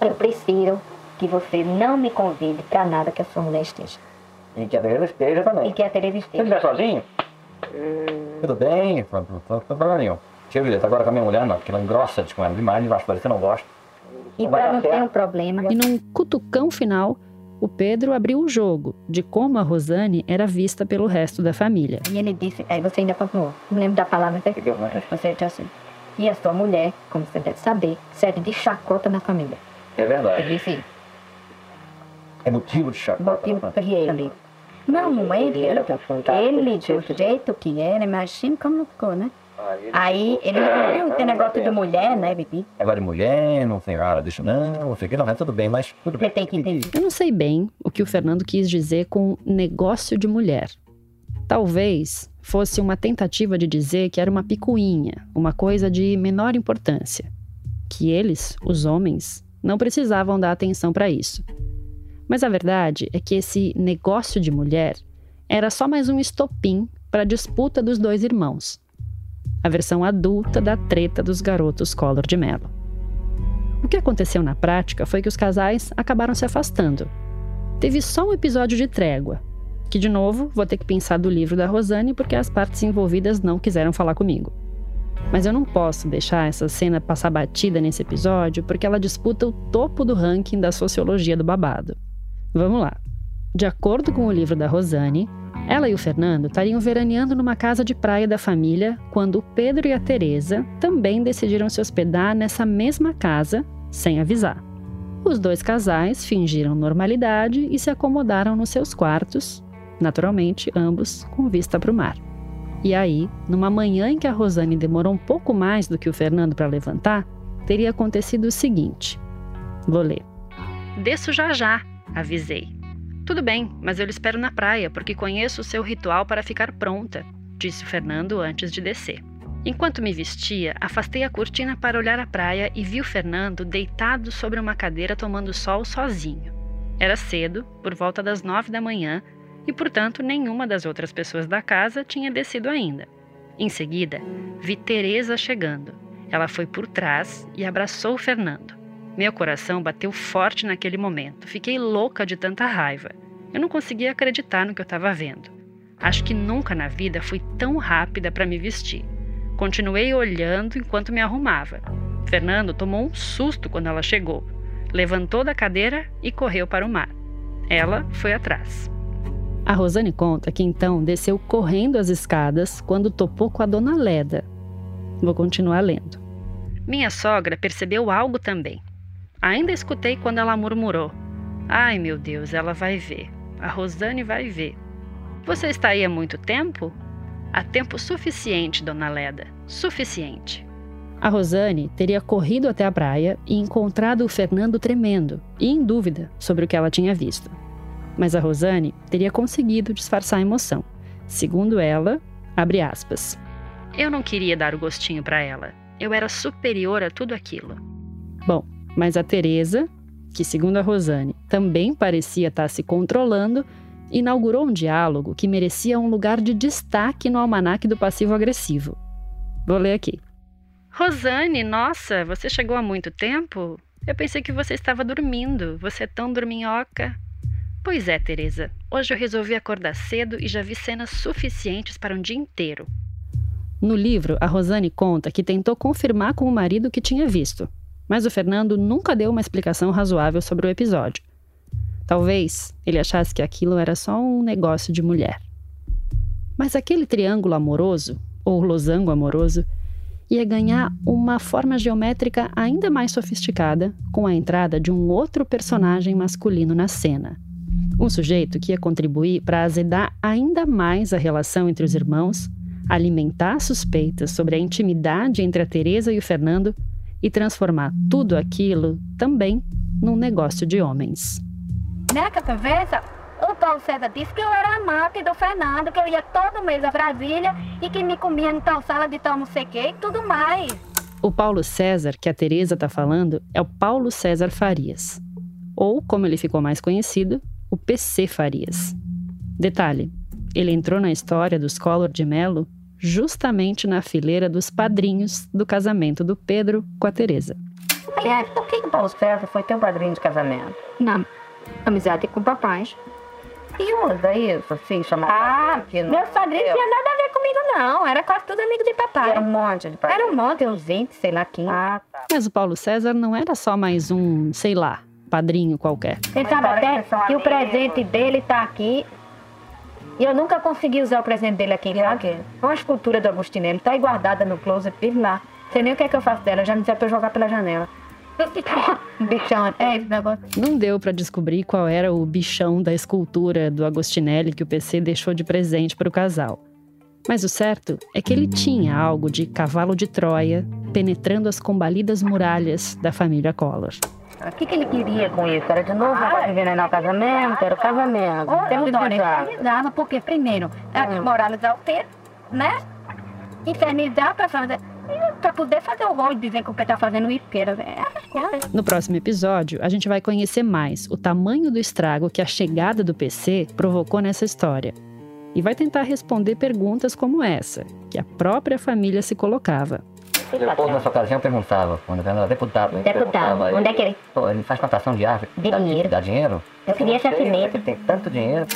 Speaker 12: Eu prefiro que você não me convide para nada que a sua mulher esteja.
Speaker 18: E que a Tereza esteja também.
Speaker 12: E que a Tereza esteja.
Speaker 18: Se você estiver sozinho, hum... tudo bem, não tem problema nenhum. Tia agora com a minha mulher, não, porque ela engrossa com ela demais, acho que você não gosta.
Speaker 12: E para não ter um problema.
Speaker 3: E num cutucão final, o Pedro abriu o jogo de como a Rosane era vista pelo resto da família.
Speaker 12: E ele disse, aí você ainda falou, não lembro da palavra, você disse assim, e a sua mulher, como você deve saber, serve de chacota na família.
Speaker 18: É verdade.
Speaker 12: Ele disse,
Speaker 18: é motivo de chacota.
Speaker 12: Motivo para ele. Não, não é ele. Ele, do jeito que era, imagina como ficou, né? Aí ele não tem negócio de mulher, né, Bibi?
Speaker 18: Negócio de mulher, não tem nada disso, não, não sei o que, não, é tudo bem, mas tudo bem.
Speaker 12: Você tem que entender.
Speaker 3: Eu não sei bem o que o Fernando quis dizer com negócio de mulher. Talvez fosse uma tentativa de dizer que era uma picuinha, uma coisa de menor importância. Que eles, os homens, não precisavam dar atenção para isso. Mas a verdade é que esse negócio de mulher era só mais um estopim para a disputa dos dois irmãos a versão adulta da treta dos garotos Collor de Mello. O que aconteceu na prática foi que os casais acabaram se afastando. Teve só um episódio de trégua, que de novo vou ter que pensar do livro da Rosane porque as partes envolvidas não quiseram falar comigo. Mas eu não posso deixar essa cena passar batida nesse episódio porque ela disputa o topo do ranking da sociologia do babado. Vamos lá. De acordo com o livro da Rosane, ela e o Fernando estariam veraneando numa casa de praia da família quando o Pedro e a Teresa também decidiram se hospedar nessa mesma casa sem avisar. Os dois casais fingiram normalidade e se acomodaram nos seus quartos, naturalmente ambos com vista para o mar. E aí, numa manhã em que a Rosane demorou um pouco mais do que o Fernando para levantar, teria acontecido o seguinte: Vou ler. Desço já já, avisei. Tudo bem, mas eu lhe espero na praia, porque conheço o seu ritual para ficar pronta, disse o Fernando antes de descer. Enquanto me vestia, afastei a cortina para olhar a praia e vi o Fernando deitado sobre uma cadeira tomando sol sozinho. Era cedo, por volta das nove da manhã, e portanto nenhuma das outras pessoas da casa tinha descido ainda. Em seguida, vi Teresa chegando. Ela foi por trás e abraçou Fernando. Meu coração bateu forte naquele momento. Fiquei louca de tanta raiva. Eu não conseguia acreditar no que eu estava vendo. Acho que nunca na vida fui tão rápida para me vestir. Continuei olhando enquanto me arrumava. Fernando tomou um susto quando ela chegou. Levantou da cadeira e correu para o mar. Ela foi atrás. A Rosane conta que então desceu correndo as escadas quando topou com a dona Leda. Vou continuar lendo. Minha sogra percebeu algo também. Ainda escutei quando ela murmurou: Ai meu Deus, ela vai ver. A Rosane vai ver. Você está aí há muito tempo? Há tempo suficiente, dona Leda. Suficiente. A Rosane teria corrido até a praia e encontrado o Fernando tremendo e em dúvida sobre o que ela tinha visto. Mas a Rosane teria conseguido disfarçar a emoção. Segundo ela, abre aspas. Eu não queria dar o gostinho para ela. Eu era superior a tudo aquilo. Bom, mas a Teresa, que segundo a Rosane também parecia estar se controlando, inaugurou um diálogo que merecia um lugar de destaque no almanaque do passivo-agressivo. Vou ler aqui. Rosane, nossa, você chegou há muito tempo? Eu pensei que você estava dormindo. Você é tão dorminhoca. Pois é, Teresa. Hoje eu resolvi acordar cedo e já vi cenas suficientes para um dia inteiro. No livro, a Rosane conta que tentou confirmar com o marido o que tinha visto, mas o Fernando nunca deu uma explicação razoável sobre o episódio. Talvez ele achasse que aquilo era só um negócio de mulher. Mas aquele triângulo amoroso, ou losango amoroso, ia ganhar uma forma geométrica ainda mais sofisticada com a entrada de um outro personagem masculino na cena. Um sujeito que ia contribuir para azedar ainda mais a relação entre os irmãos, alimentar suspeitas sobre a intimidade entre a Teresa e o Fernando e transformar tudo aquilo também num negócio de homens.
Speaker 12: Nessa vez, o Paulo César disse que eu era amante do Fernando, que eu ia todo mês a Brasília e que me comia em tal sala de tal não sei o que e tudo mais.
Speaker 3: O Paulo César, que a Teresa está falando, é o Paulo César Farias. Ou, como ele ficou mais conhecido, o PC Farias. Detalhe, ele entrou na história dos Collor de Mello justamente na fileira dos padrinhos do casamento do Pedro com a Teresa.
Speaker 1: Aliás, por que o Paulo César foi teu padrinho de casamento?
Speaker 12: Não amizade com papais.
Speaker 1: E usa isso, assim, chamar
Speaker 12: Ah, meu padrinho não tinha nada a ver comigo, não. Era quase tudo amigo de papai.
Speaker 1: Era um monte de
Speaker 12: padrinho. Era um monte, uns 20, sei lá quem.
Speaker 1: Ah, tá.
Speaker 3: Mas o Paulo César não era só mais um, sei lá, padrinho qualquer.
Speaker 12: Você sabe até que o presente dele tá aqui. E eu nunca consegui usar o presente dele aqui, sabe? Uma escultura do Agostinelli, tá aí guardada no closet, vive lá. Sei nem o que é que eu faço dela, já me disseram pra eu jogar pela janela. bichão, é esse negócio.
Speaker 3: Não deu para descobrir qual era o bichão da escultura do Agostinelli que o PC deixou de presente para o casal. Mas o certo é que ele tinha algo de cavalo de Troia penetrando as combalidas muralhas da família Collor.
Speaker 1: O que, que ele queria com isso? Era de novo ah, envenenar o casamento? Era o casamento.
Speaker 12: Temos Infernizava, porque primeiro, é moralizar o tempo, né? Infernizar para fazer para poder fazer o rol e dizer que o que tá fazendo isqueira. É
Speaker 3: no próximo episódio, a gente vai conhecer mais o tamanho do estrago que a chegada do PC provocou nessa história. E vai tentar responder perguntas como essa, que a própria família se colocava.
Speaker 1: Depois, nessa ocasião, perguntava, quando era deputado.
Speaker 12: Deputado, onde é que ele...
Speaker 1: Pô, ele faz plantação de árvore.
Speaker 12: De dinheiro.
Speaker 1: Dá dinheiro?
Speaker 12: Eu queria ser primeiro.
Speaker 1: Ele tem tanto dinheiro.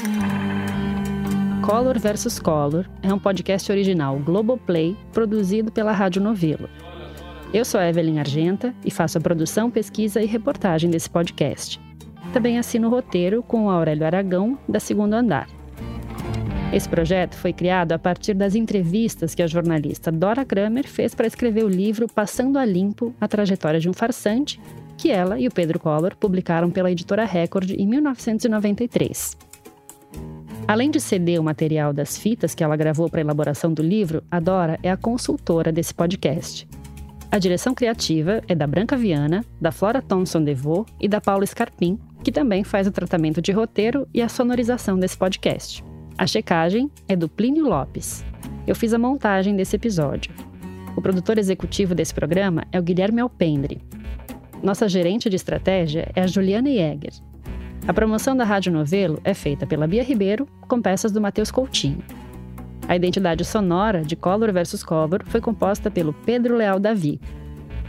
Speaker 3: Color vs Color é um podcast original Globoplay produzido pela Rádio Novelo. Eu sou Evelyn Argenta e faço a produção, pesquisa e reportagem desse podcast. Também assino o roteiro com o Aurélio Aragão, da Segundo Andar. Esse projeto foi criado a partir das entrevistas que a jornalista Dora Kramer fez para escrever o livro Passando a Limpo a Trajetória de um Farsante, que ela e o Pedro Collor publicaram pela editora Record em 1993. Além de ceder o material das fitas que ela gravou para a elaboração do livro, a Dora é a consultora desse podcast. A direção criativa é da Branca Viana, da Flora Thompson Devô e da Paula Scarpim, que também faz o tratamento de roteiro e a sonorização desse podcast. A checagem é do Plínio Lopes. Eu fiz a montagem desse episódio. O produtor executivo desse programa é o Guilherme Alpendre. Nossa gerente de estratégia é a Juliana Jäger. A promoção da Rádio Novelo é feita pela Bia Ribeiro, com peças do Matheus Coutinho. A identidade sonora de Color vs Color foi composta pelo Pedro Leal Davi.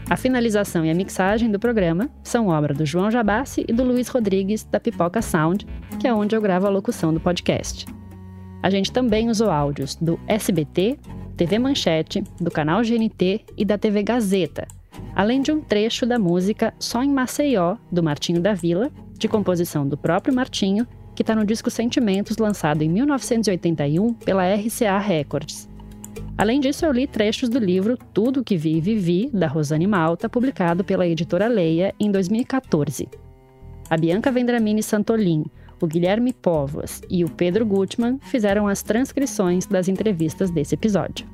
Speaker 3: A finalização e a mixagem do programa são obra do João Jabassi e do Luiz Rodrigues, da Pipoca Sound, que é onde eu gravo a locução do podcast. A gente também usou áudios do SBT, TV Manchete, do canal GNT e da TV Gazeta, além de um trecho da música Só em Maceió, do Martinho da Vila, de composição do próprio Martinho, que está no disco Sentimentos, lançado em 1981 pela RCA Records. Além disso, eu li trechos do livro Tudo que Vi e Vivi, da Rosane Malta, publicado pela editora Leia em 2014. A Bianca Vendramini Santolin, O Guilherme Povas e o Pedro Gutmann fizeram as transcrições das entrevistas desse episódio.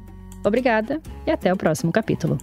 Speaker 3: Obrigada e até o próximo capítulo.